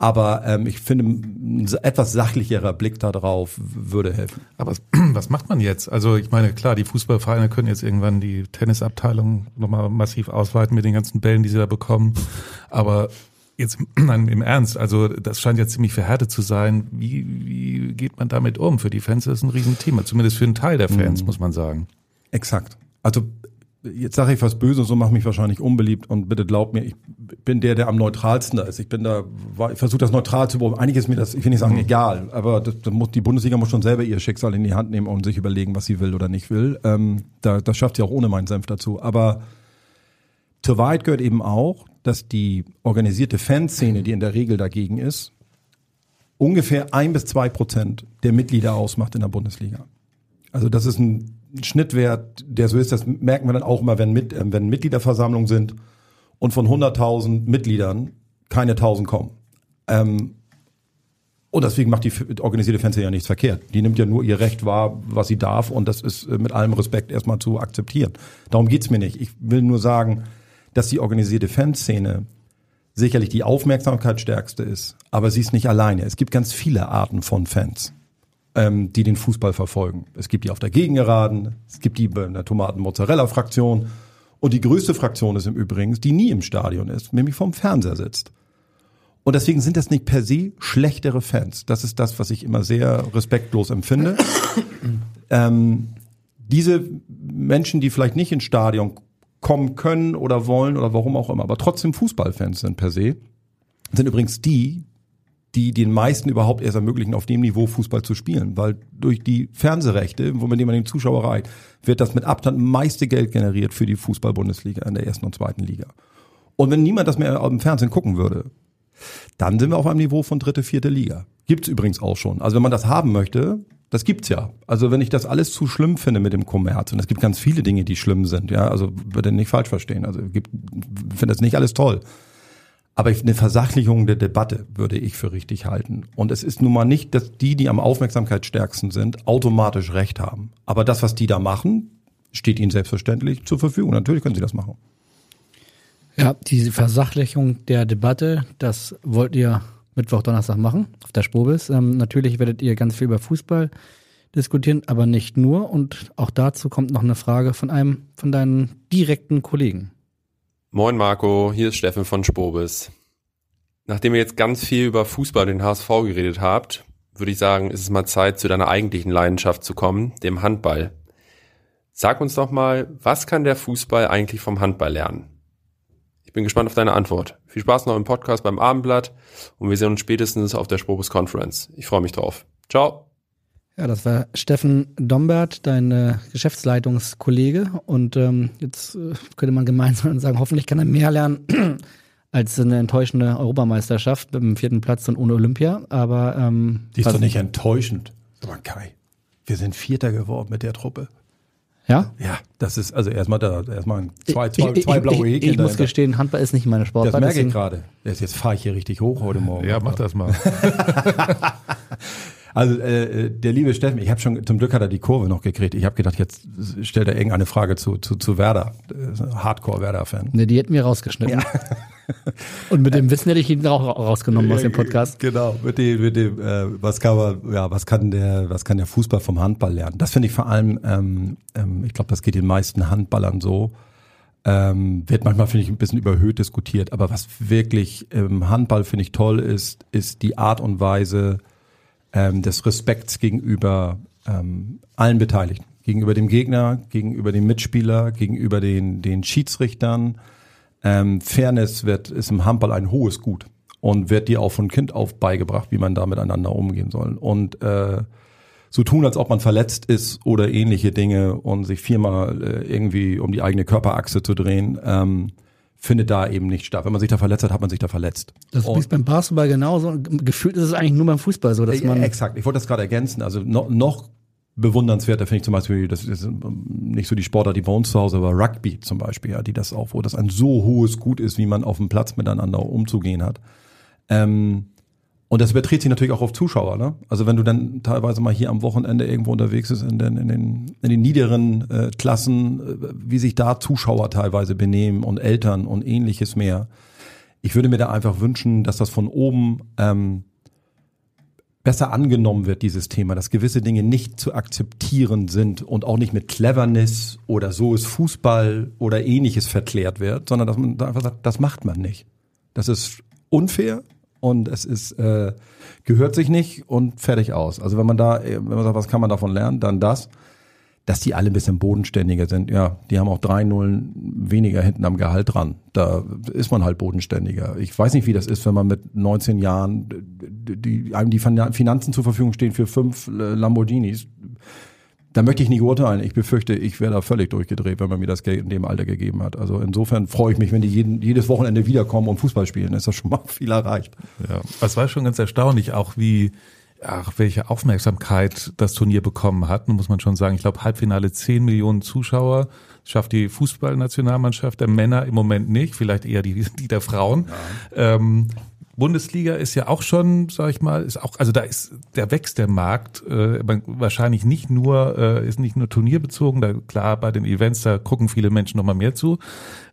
Aber ähm, ich finde, ein etwas sachlicherer Blick darauf würde helfen. Aber was, was macht man jetzt? Also ich meine, klar, die Fußballvereine können jetzt irgendwann die Tennisabteilung nochmal massiv ausweiten mit den ganzen Bällen, die sie da bekommen. Aber Jetzt im Ernst, also das scheint ja ziemlich verhärtet zu sein. Wie, wie geht man damit um? Für die Fans ist das ein Riesenthema, zumindest für einen Teil der Fans, mhm. muss man sagen. Exakt. Also jetzt sage ich was Böses so mache mich wahrscheinlich unbeliebt und bitte glaubt mir, ich bin der, der am neutralsten da ist. Ich bin da, ich versuche das neutral zu beobachten. Eigentlich ist mir das, ich will nicht sagen, mhm. egal, aber das, das muss, die Bundesliga muss schon selber ihr Schicksal in die Hand nehmen und sich überlegen, was sie will oder nicht will. Ähm, da, das schafft sie auch ohne meinen Senf dazu. Aber zur Wahrheit gehört eben auch, dass die organisierte Fanszene, die in der Regel dagegen ist, ungefähr ein bis zwei Prozent der Mitglieder ausmacht in der Bundesliga. Also das ist ein Schnittwert, der so ist. Das merken wir dann auch immer, wenn, mit, äh, wenn Mitgliederversammlungen sind und von 100.000 Mitgliedern keine 1.000 kommen. Ähm, und deswegen macht die organisierte Fanszene ja nichts verkehrt. Die nimmt ja nur ihr Recht wahr, was sie darf. Und das ist äh, mit allem Respekt erstmal zu akzeptieren. Darum geht's mir nicht. Ich will nur sagen, dass die organisierte Fanszene sicherlich die aufmerksamkeitsstärkste ist, aber sie ist nicht alleine. Es gibt ganz viele Arten von Fans, ähm, die den Fußball verfolgen. Es gibt die auf der Gegengeraden, es gibt die in der Tomaten-Mozzarella-Fraktion und die größte Fraktion ist im Übrigen, die nie im Stadion ist, nämlich vom Fernseher sitzt. Und deswegen sind das nicht per se schlechtere Fans. Das ist das, was ich immer sehr respektlos empfinde. ähm, diese Menschen, die vielleicht nicht ins Stadion kommen können oder wollen oder warum auch immer, aber trotzdem Fußballfans sind per se, sind übrigens die, die den meisten überhaupt erst ermöglichen, auf dem Niveau Fußball zu spielen. Weil durch die Fernsehrechte, womit man den Zuschauer reiht, wird das mit Abstand meiste Geld generiert für die Fußball-Bundesliga in der ersten und zweiten Liga. Und wenn niemand das mehr im Fernsehen gucken würde, dann sind wir auf einem Niveau von dritte, vierte Liga. Gibt's übrigens auch schon. Also wenn man das haben möchte, das gibt's ja. Also wenn ich das alles zu schlimm finde mit dem Kommerz, und es gibt ganz viele Dinge, die schlimm sind, ja, also bitte nicht falsch verstehen. Also gibt, finde das nicht alles toll. Aber eine Versachlichung der Debatte würde ich für richtig halten. Und es ist nun mal nicht, dass die, die am aufmerksamkeitsstärksten sind, automatisch Recht haben. Aber das, was die da machen, steht ihnen selbstverständlich zur Verfügung. Natürlich können sie das machen. Ja, diese Versachlichung der Debatte, das wollt ihr Mittwoch, Donnerstag machen auf der Spobis. Ähm, natürlich werdet ihr ganz viel über Fußball diskutieren, aber nicht nur. Und auch dazu kommt noch eine Frage von einem von deinen direkten Kollegen. Moin Marco, hier ist Steffen von Spobis. Nachdem ihr jetzt ganz viel über Fußball den HSV geredet habt, würde ich sagen, ist es mal Zeit, zu deiner eigentlichen Leidenschaft zu kommen, dem Handball. Sag uns doch mal, was kann der Fußball eigentlich vom Handball lernen? Ich bin gespannt auf deine Antwort. Viel Spaß noch im Podcast beim Abendblatt und wir sehen uns spätestens auf der Spobus Conference. Ich freue mich drauf. Ciao. Ja, das war Steffen Dombert, dein äh, Geschäftsleitungskollege. Und ähm, jetzt äh, könnte man gemeinsam sagen, hoffentlich kann er mehr lernen als eine enttäuschende Europameisterschaft mit dem vierten Platz und ohne Olympia. Aber ähm, die ist doch nicht enttäuschend. Sag mal, Kai, wir sind Vierter geworden mit der Truppe. Ja? Ja, das ist also erstmal da, erstmal zwei, Ich- zwei, ich, zwei blaue ich, ich, Häkchen ich muss gestehen, Handball ist nicht meine Sportart. Das merke ich gerade. Jetzt fahre ich hier richtig hoch heute Morgen. Ja, mach das mal. Also äh, der liebe Steffen, ich habe schon zum Glück hat er die Kurve noch gekriegt. Ich habe gedacht, jetzt stellt er irgendeine Frage zu zu, zu Werder, Äh, Hardcore Werder Fan. Ne, die hätten wir rausgeschnitten. Und mit dem Wissen hätte ich ihn auch ra- rausgenommen aus dem Podcast. Genau, mit dem, mit dem äh, was kann man, ja, was kann der, was kann der Fußball vom Handball lernen? Das finde ich vor allem, ähm, ähm, ich glaube, das geht den meisten Handballern so. Ähm, wird manchmal, finde ich, ein bisschen überhöht diskutiert. Aber was wirklich im Handball, finde ich, toll ist, ist die Art und Weise ähm, des Respekts gegenüber ähm, allen Beteiligten. Gegenüber dem Gegner, gegenüber dem Mitspieler, gegenüber den, den Schiedsrichtern. Ähm, Fairness wird, ist im Handball ein hohes Gut und wird dir auch von Kind auf beigebracht, wie man da miteinander umgehen soll. Und äh, so tun, als ob man verletzt ist oder ähnliche Dinge und sich viermal äh, irgendwie um die eigene Körperachse zu drehen, ähm, findet da eben nicht statt. Wenn man sich da verletzt hat, hat man sich da verletzt. Das Und- ist beim Basketball genauso. Gefühlt ist es eigentlich nur beim Fußball so, dass man. exakt. Ich wollte das gerade ergänzen. Also noch, noch bewundernswerter finde ich zum Beispiel, das ist ähm, nicht so die Sportart, die bei uns zu Hause, aber Rugby zum Beispiel, ja, die das auch, wo das ein so hohes Gut ist, wie man auf dem Platz miteinander umzugehen hat. Ähm, und das überträgt sich natürlich auch auf Zuschauer. Ne? Also wenn du dann teilweise mal hier am Wochenende irgendwo unterwegs bist in den, in den, in den niederen äh, Klassen, äh, wie sich da Zuschauer teilweise benehmen und Eltern und ähnliches mehr. Ich würde mir da einfach wünschen, dass das von oben ähm, besser angenommen wird, dieses Thema, dass gewisse Dinge nicht zu akzeptieren sind und auch nicht mit Cleverness oder so ist Fußball oder ähnliches verklärt wird, sondern dass man da einfach sagt, das macht man nicht. Das ist unfair und es ist äh, gehört sich nicht und fertig aus. Also wenn man da, äh, wenn man sagt, was kann man davon lernen, dann das, dass die alle ein bisschen bodenständiger sind. Ja, die haben auch drei Nullen weniger hinten am Gehalt dran. Da ist man halt bodenständiger. Ich weiß nicht, wie das ist, wenn man mit 19 Jahren die, einem die Finanzen zur Verfügung stehen für fünf äh, Lamborghinis. Da möchte ich nicht urteilen. Ich befürchte, ich wäre da völlig durchgedreht, wenn man mir das Geld in dem Alter gegeben hat. Also insofern freue ich mich, wenn die jeden, jedes Wochenende wiederkommen und Fußball spielen. Ist das schon mal viel erreicht. Ja, es war schon ganz erstaunlich, auch wie, ach, welche Aufmerksamkeit das Turnier bekommen hat, muss man schon sagen. Ich glaube, Halbfinale 10 Millionen Zuschauer schafft die Fußballnationalmannschaft der Männer im Moment nicht, vielleicht eher die, die der Frauen. Ähm, Bundesliga ist ja auch schon, sag ich mal, ist auch, also da ist, der wächst der Markt äh, wahrscheinlich nicht nur, äh, ist nicht nur turnierbezogen, da klar bei den Events, da gucken viele Menschen noch mal mehr zu.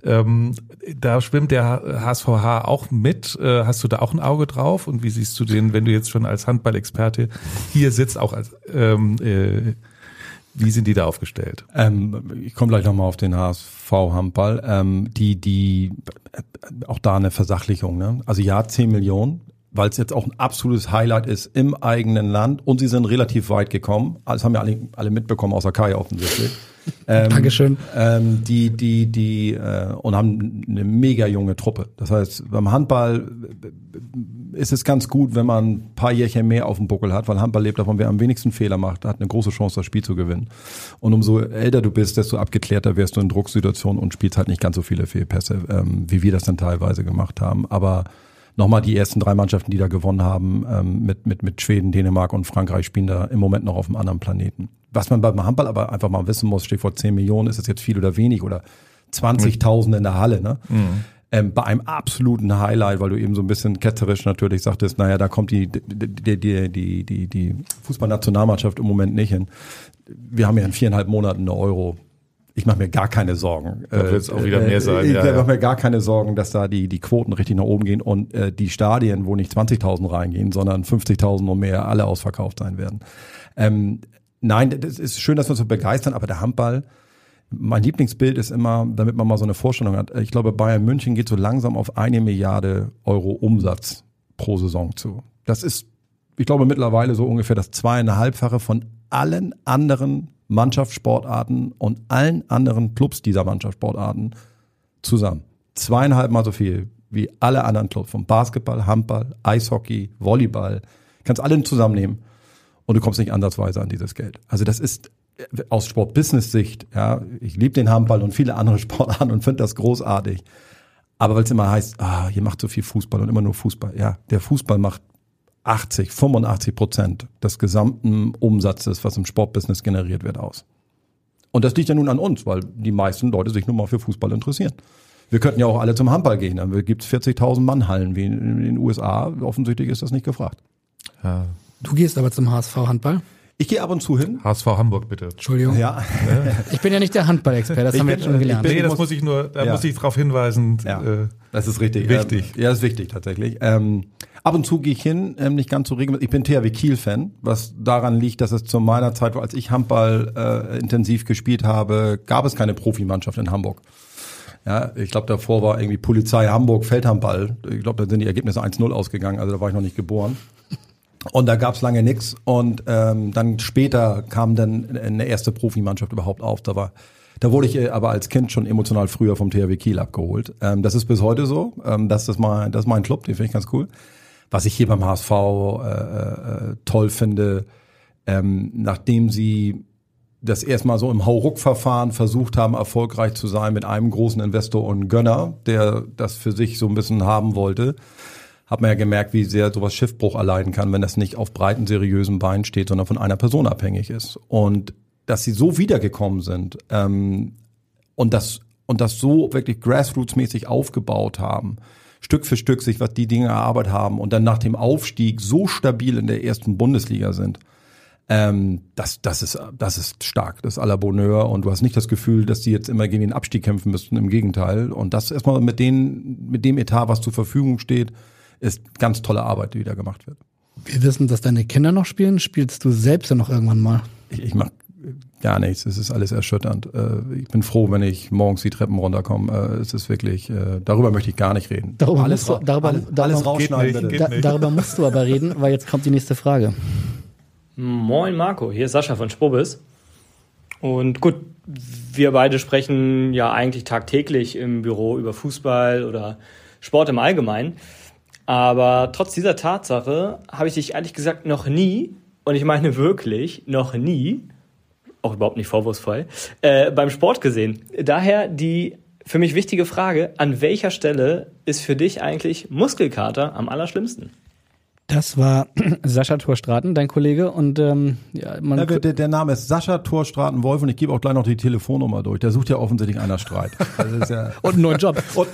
Ähm, da schwimmt der HSVH auch mit. Äh, hast du da auch ein Auge drauf? Und wie siehst du den, wenn du jetzt schon als Handballexperte hier sitzt, auch als ähm, äh, wie sind die da aufgestellt? Ähm, ich komme gleich nochmal auf den HSV Handball. Ähm, die, die, auch da eine Versachlichung. Ne? Also ja, 10 Millionen, weil es jetzt auch ein absolutes Highlight ist im eigenen Land und sie sind relativ weit gekommen. Das haben ja alle, alle mitbekommen, außer Kai offensichtlich. Ähm, Dankeschön. ähm, die, die, die, äh, und haben eine mega junge Truppe. Das heißt, beim Handball ist es ganz gut, wenn man ein paar Jährchen mehr auf dem Buckel hat, weil Handball lebt davon, wer am wenigsten Fehler macht, hat eine große Chance, das Spiel zu gewinnen. Und umso älter du bist, desto abgeklärter wirst du in Drucksituationen und spielst halt nicht ganz so viele Fehlpässe, ähm, wie wir das dann teilweise gemacht haben. Aber nochmal die ersten drei Mannschaften, die da gewonnen haben, ähm, mit, mit, mit Schweden, Dänemark und Frankreich spielen da im Moment noch auf einem anderen Planeten. Was man beim Handball aber einfach mal wissen muss, steht vor 10 Millionen, ist das jetzt viel oder wenig oder 20.000 in der Halle, ne? Ähm, bei einem absoluten Highlight, weil du eben so ein bisschen ketzerisch natürlich sagtest, naja, da kommt die, die, die, die, die, die Fußballnationalmannschaft im Moment nicht hin. Wir haben ja in viereinhalb Monaten eine Euro. Ich mache mir gar keine Sorgen. Da wird's auch wieder mehr sein, Ich ja, mache ja. mir gar keine Sorgen, dass da die, die Quoten richtig nach oben gehen und äh, die Stadien, wo nicht 20.000 reingehen, sondern 50.000 und mehr, alle ausverkauft sein werden. Ähm, nein, das ist schön, dass wir uns so begeistern, aber der Handball, mein Lieblingsbild ist immer, damit man mal so eine Vorstellung hat, ich glaube, Bayern München geht so langsam auf eine Milliarde Euro Umsatz pro Saison zu. Das ist, ich glaube, mittlerweile so ungefähr das zweieinhalbfache von allen anderen Mannschaftssportarten und allen anderen Clubs dieser Mannschaftssportarten zusammen. Zweieinhalb Mal so viel wie alle anderen Clubs, vom Basketball, Handball, Eishockey, Volleyball. Kannst alle zusammennehmen und du kommst nicht ansatzweise an dieses Geld. Also das ist äh, aus Sport-Business-Sicht, ja, ich liebe den Handball und viele andere Sportarten und finde das großartig. Aber weil es immer heißt, ah, ihr macht so viel Fußball und immer nur Fußball. Ja, der Fußball macht 80, 85 Prozent des gesamten Umsatzes, was im Sportbusiness generiert wird, aus. Und das liegt ja nun an uns, weil die meisten Leute sich nun mal für Fußball interessieren. Wir könnten ja auch alle zum Handball gehen. Dann gibt es 40.000 Mannhallen wie in den USA. Offensichtlich ist das nicht gefragt. Du gehst aber zum HSV Handball. Ich gehe ab und zu hin. HSV Hamburg, bitte. Entschuldigung. Ja, Ich bin ja nicht der Handballexperte, das Ich haben wir jetzt schon ich gelernt. bin- Nee, das muss- muss ich nur, da Ja. muss ich darauf hinweisen. ja Äh, das ist richtig. wichtig. Ähm, ja, das ist wichtig tatsächlich. Ähm, ab und zu gehe ich hin, ähm, nicht ganz so regelmäßig. Ich bin THW Kiel-Fan, was daran liegt, dass es zu meiner Zeit, als ich Handball äh, intensiv gespielt habe, gab es keine Profimannschaft in Hamburg. Ja, ich glaube, davor war irgendwie Polizei Hamburg Feldhandball. Ich glaube, da sind die Ergebnisse 1-0 ausgegangen, also da war ich noch nicht geboren. Und da gab's lange nix. Und ähm, dann später kam dann eine erste Profimannschaft überhaupt auf. Da war, da wurde ich äh, aber als Kind schon emotional früher vom THW Kiel abgeholt. Ähm, das ist bis heute so. Ähm, das ist mein, das ist mein Club, den finde ich ganz cool. Was ich hier beim HSV äh, äh, toll finde, ähm, nachdem sie das erstmal so im Hauruck-Verfahren versucht haben, erfolgreich zu sein mit einem großen Investor und Gönner, der das für sich so ein bisschen haben wollte, hat man ja gemerkt, wie sehr sowas Schiffbruch erleiden kann, wenn das nicht auf breiten, seriösen Beinen steht, sondern von einer Person abhängig ist. Und dass sie so wiedergekommen sind ähm, und das und das so wirklich grassroots-mäßig aufgebaut haben, Stück für Stück sich was die Dinge erarbeitet haben und dann nach dem Aufstieg so stabil in der ersten Bundesliga sind, ähm, das, das, ist, das ist stark, das ist à la Bonheur. Und du hast nicht das Gefühl, dass die jetzt immer gegen den Abstieg kämpfen müssten, im Gegenteil. Und das erstmal mit, den, mit dem Etat, was zur Verfügung steht, ist ganz tolle Arbeit, die da gemacht wird. Wir wissen, dass deine Kinder noch spielen. Spielst du selbst ja noch irgendwann mal? Ich, ich mach gar nichts, es ist alles erschütternd. Äh, Ich bin froh, wenn ich morgens die Treppen runterkomme. Äh, Es ist wirklich, äh, darüber möchte ich gar nicht reden. Darüber alles, musst du- darüber- alles, darüber- alles rausschneiden nicht, Da, darüber musst du aber reden, weil jetzt kommt die nächste Frage. Moin Marco, hier ist Sascha von Spobis. Und gut, wir beide sprechen ja eigentlich tagtäglich im Büro über Fußball oder Sport im Allgemeinen. Aber trotz dieser Tatsache habe ich dich ehrlich gesagt noch nie, und ich meine wirklich noch nie, auch überhaupt nicht vorwurfsvoll, äh, beim Sport gesehen. Daher die für mich wichtige Frage, an welcher Stelle ist für dich eigentlich Muskelkater am allerschlimmsten? Das war Sascha Thorstraten, dein Kollege. Und ähm, ja, man, Ja, der, der Name ist Sascha Thorstraten Wolf und ich gebe auch gleich noch die Telefonnummer durch. Der sucht ja offensichtlich einer Streit. Das ist ja, und einen neuen Job. und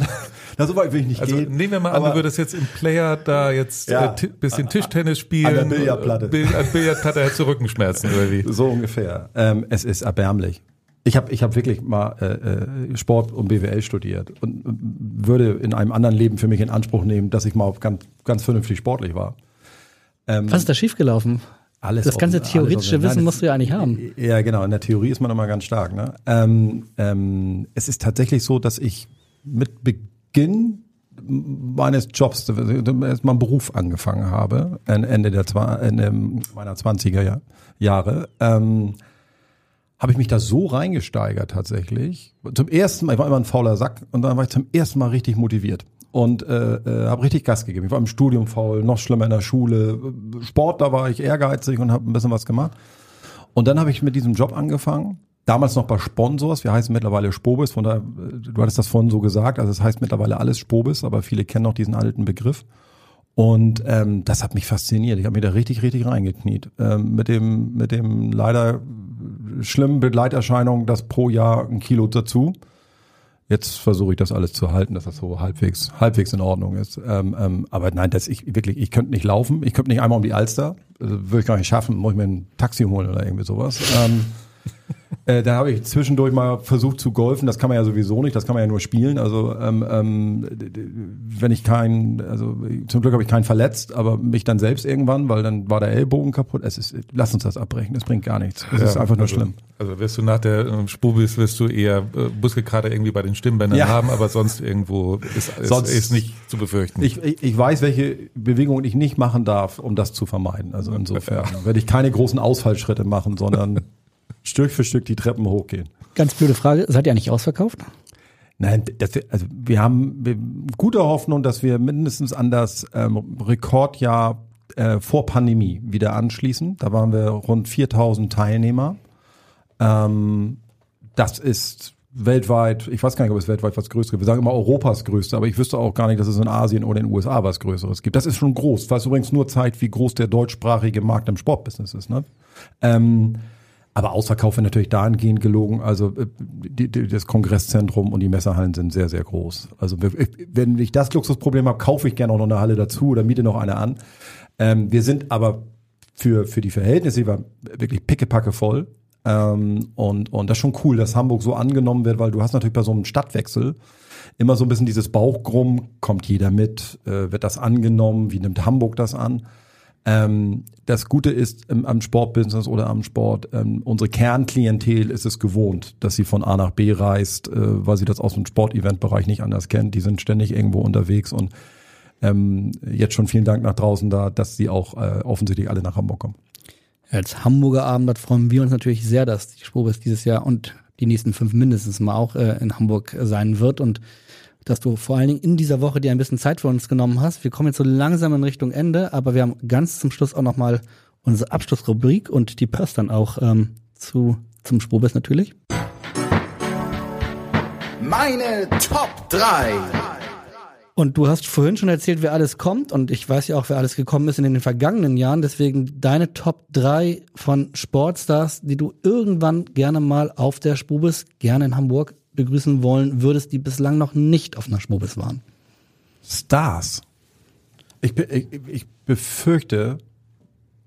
na, so weit will ich nicht Also gehen. nehmen wir mal an, du würdest jetzt im Player da jetzt Ja. äh, bisschen Tischtennis spielen. An der Billardplatte. äh, Bill, an Billardplatte hättest du Rückenschmerzen oder wie? So ungefähr. Ähm, es ist erbärmlich. Ich habe ich hab wirklich mal äh, äh, Sport und BWL studiert und würde in einem anderen Leben für mich in Anspruch nehmen, dass ich mal ganz, ganz vernünftig sportlich war. Ähm, Was ist da schiefgelaufen? alles Das ganze theoretische Wissen Nein, musst du ja eigentlich haben. Ja, genau. In der Theorie ist man immer ganz stark. Ne? Ähm, ähm, es ist tatsächlich so, dass ich mit Beginn meines Jobs, mal einen Beruf angefangen habe, Ende der Ende meiner 20er Jahr- Jahre, ähm, habe ich mich da so reingesteigert tatsächlich. Zum ersten Mal, ich war immer ein fauler Sack und dann war ich zum ersten Mal richtig motiviert und äh, äh, habe richtig Gas gegeben. Ich war im Studium faul, noch schlimmer in der Schule. Sport, da war ich ehrgeizig und habe ein bisschen was gemacht. Und dann habe ich mit diesem Job angefangen. Damals noch bei Sponsors. Wir heißen mittlerweile Spobis. Von daher, äh, du hattest das vorhin so gesagt. Also es heißt mittlerweile alles Spobis, aber viele kennen noch diesen alten Begriff. Und ähm, das hat mich fasziniert. Ich habe mich da richtig, richtig reingekniet. Ähm, mit dem, mit dem leider schlimmen Begleiterscheinung, das pro Jahr ein Kilo dazu. Jetzt versuche ich das alles zu halten, dass das so halbwegs, halbwegs in Ordnung ist. Ähm, ähm, aber nein, das ich wirklich, ich könnte nicht laufen, ich könnte nicht einmal um die Alster, also, würde ich gar nicht schaffen, muss ich mir ein Taxi holen oder irgendwie sowas. Ähm, äh, da habe ich zwischendurch mal versucht zu golfen. Das kann man ja sowieso nicht. Das kann man ja nur spielen. Also ähm, ähm, wenn ich keinen, also zum Glück habe ich keinen verletzt, aber mich dann selbst irgendwann, weil dann war der Ellbogen kaputt. Es ist, lass uns das abbrechen. Es bringt gar nichts. Es ist Ja, einfach nur also, schlimm. Also wirst du nach der äh, Spubis wirst du eher äh, Muskelkater irgendwie bei den Stimmbändern Ja. haben, aber sonst irgendwo ist, ist, Sonst- ist nicht zu befürchten. Ich, ich, ich weiß, welche Bewegungen ich nicht machen darf, um das zu vermeiden. Also insofern werde ich keine großen Ausfallschritte machen, sondern Stück für Stück die Treppen hochgehen. Ganz blöde Frage. Seid ihr eigentlich ausverkauft? Nein, das, also wir haben gute Hoffnung, dass wir mindestens an das ähm, Rekordjahr äh, vor Pandemie wieder anschließen. Da waren wir rund 4000 Teilnehmer. Ähm, das ist weltweit, ich weiß gar nicht, ob es weltweit was Größeres gibt. Wir sagen immer Europas größte, aber ich wüsste auch gar nicht, dass es in Asien oder in den USA was Größeres gibt. Das ist schon groß, was übrigens nur zeigt, wie groß der deutschsprachige Markt im Sportbusiness ist. Ne? Ähm, Aber Ausverkauf wird natürlich dahingehend gelogen. Also äh, die, die, das Kongresszentrum und die Messerhallen sind sehr, sehr groß. Also wenn ich das Luxusproblem habe, kaufe ich gerne auch noch eine Halle dazu oder miete noch eine an. Ähm, wir sind aber für, für die Verhältnisse, die war wirklich pickepacke voll. Ähm, und, und das ist schon cool, dass Hamburg so angenommen wird, weil du hast natürlich bei so einem Stadtwechsel immer so ein bisschen dieses Bauchgrumm, kommt jeder mit, äh, wird das angenommen, wie nimmt Hamburg das an? Ähm, das Gute ist im, am Sportbusiness oder am Sport, ähm, unsere Kernklientel ist es gewohnt, dass sie von A nach B reist, äh, weil sie das aus dem Sporteventbereich nicht anders kennt. Die sind ständig irgendwo unterwegs und ähm, jetzt schon vielen Dank nach draußen da, dass sie auch äh, offensichtlich alle nach Hamburg kommen. Als Hamburger Abend freuen wir uns natürlich sehr, dass die Sprobis dieses Jahr und die nächsten fünf mindestens mal auch äh, in Hamburg sein wird und dass du vor allen Dingen in dieser Woche dir ein bisschen Zeit für uns genommen hast. Wir kommen jetzt so langsam in Richtung Ende, aber wir haben ganz zum Schluss auch nochmal unsere Abschlussrubrik und die passt dann auch ähm, zu, zum Sprobis natürlich. Meine Top 3. Und du hast vorhin schon erzählt, wer alles kommt und ich weiß ja auch, wer alles gekommen ist in den vergangenen Jahren. Deswegen deine Top 3 von Sportstars, die du irgendwann gerne mal auf der Spubis, gerne in Hamburg begrüßen wollen würdest, die bislang noch nicht auf einer Schmobis waren? Stars. Ich, ich, ich befürchte.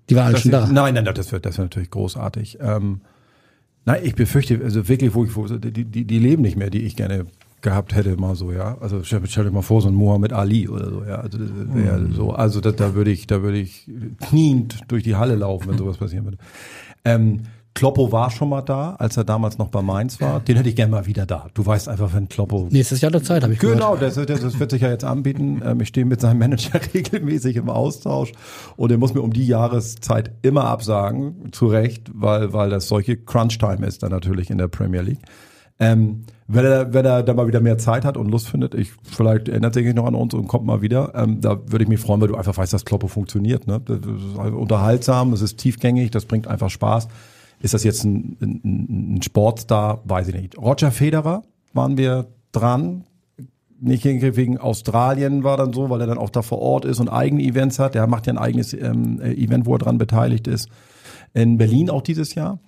Die waren alle schon da. Nein, nein, das wird, das wird natürlich großartig. Ähm, nein, ich befürchte, also wirklich, wo ich, wo, die, die, die leben nicht mehr, die ich gerne gehabt hätte, mal so, ja. Also stell, stell dir mal vor, so ein Mohammed Ali oder so, ja. Also, ja, mhm. so, also da, da würde ich, da würde ich kniend durch die Halle laufen, wenn sowas passieren würde. Ähm, Kloppo war schon mal da, als er damals noch bei Mainz war. Den hätte ich gerne mal wieder da. Du weißt einfach, wenn Kloppo. Nächstes Jahr der Zeit, habe ich genau. Genau, das, das, wird sich ja jetzt anbieten. Ähm, ich stehe mit seinem Manager regelmäßig im Austausch und er muss mir um die Jahreszeit immer absagen, zu Recht, weil, weil das solche Crunch-Time ist dann natürlich in der Premier League. Ähm, wenn er, wenn er da mal wieder mehr Zeit hat und Lust findet, ich vielleicht erinnert sich noch an uns und kommt mal wieder, ähm, da würde ich mich freuen, weil du einfach weißt, dass Kloppo funktioniert. Ne? Das ist unterhaltsam, es ist tiefgängig, das bringt einfach Spaß. Ist das jetzt ein, ein, ein Sportstar? Weiß ich nicht. Roger Federer waren wir dran. Nicht wegen Australien war dann so, weil er dann auch da vor Ort ist und eigene Events hat. Der macht ja ein eigenes ähm, Event, wo er dran beteiligt ist. In Berlin auch dieses Jahr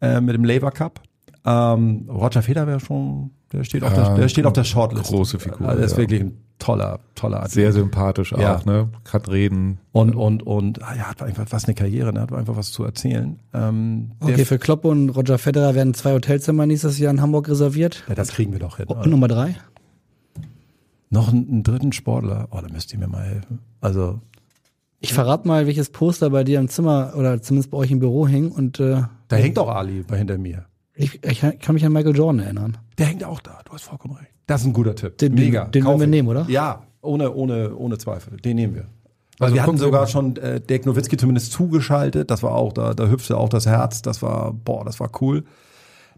äh, mit dem Labour Cup. Ähm, Roger Federer wäre schon, der steht, auf, der, der steht auf der Shortlist. Große Figur. Also, das ist ja. wirklich ein toller, toller Athlet. Sehr sympathisch auch, ja. ne? Kann reden. Und, und, und, ah, ja, hat einfach was eine Karriere, ne? Hat einfach was zu erzählen. Ähm, okay, für Klopp und Roger Federer werden zwei Hotelzimmer nächstes Jahr in Hamburg reserviert. Ja, das kriegen wir doch hin. Und oder? Nummer drei? Noch einen, einen dritten Sportler. Oh, da müsst ihr mir mal helfen. Also. Ich verrate mal, welches Poster bei dir im Zimmer oder zumindest bei euch im Büro hängt und, äh, Da hängt auch Ali bei hinter mir. Ich, ich kann mich an Michael Jordan erinnern. Der hängt auch da, du hast vollkommen recht. Das ist ein guter Tipp. Den, Mega. Den, den wollen wir nehmen, oder? Ja, ohne, ohne, ohne Zweifel. Den nehmen wir. Also wir hatten sogar schon äh, Dirk Nowitzki zumindest zugeschaltet. Das war auch, da, da hüpfte auch das Herz. Das war, boah, das war cool.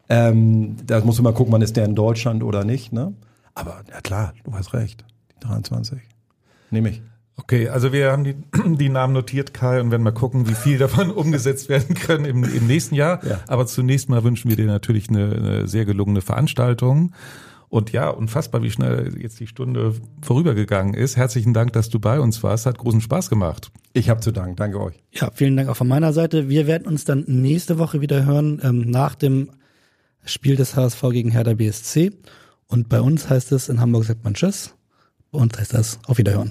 Ähm, da musst du mal gucken, wann ist der in Deutschland oder nicht, ne? Aber ja klar, du hast recht. Die 23. Nehme ich. Okay, also wir haben die, die Namen notiert, Kai, und werden mal gucken, wie viel davon umgesetzt werden können im, im nächsten Jahr. Ja. Aber zunächst mal wünschen wir dir natürlich eine, eine sehr gelungene Veranstaltung. Und ja, unfassbar, wie schnell jetzt die Stunde vorübergegangen ist. Herzlichen Dank, dass du bei uns warst. Hat großen Spaß gemacht. Ich habe zu danken. Danke euch. Ja, vielen Dank auch von meiner Seite. Wir werden uns dann nächste Woche wieder hören, ähm, nach dem Spiel des HSV gegen Hertha BSC. Und bei uns heißt es, in Hamburg sagt man Tschüss. Bei uns heißt das Auf Wiederhören.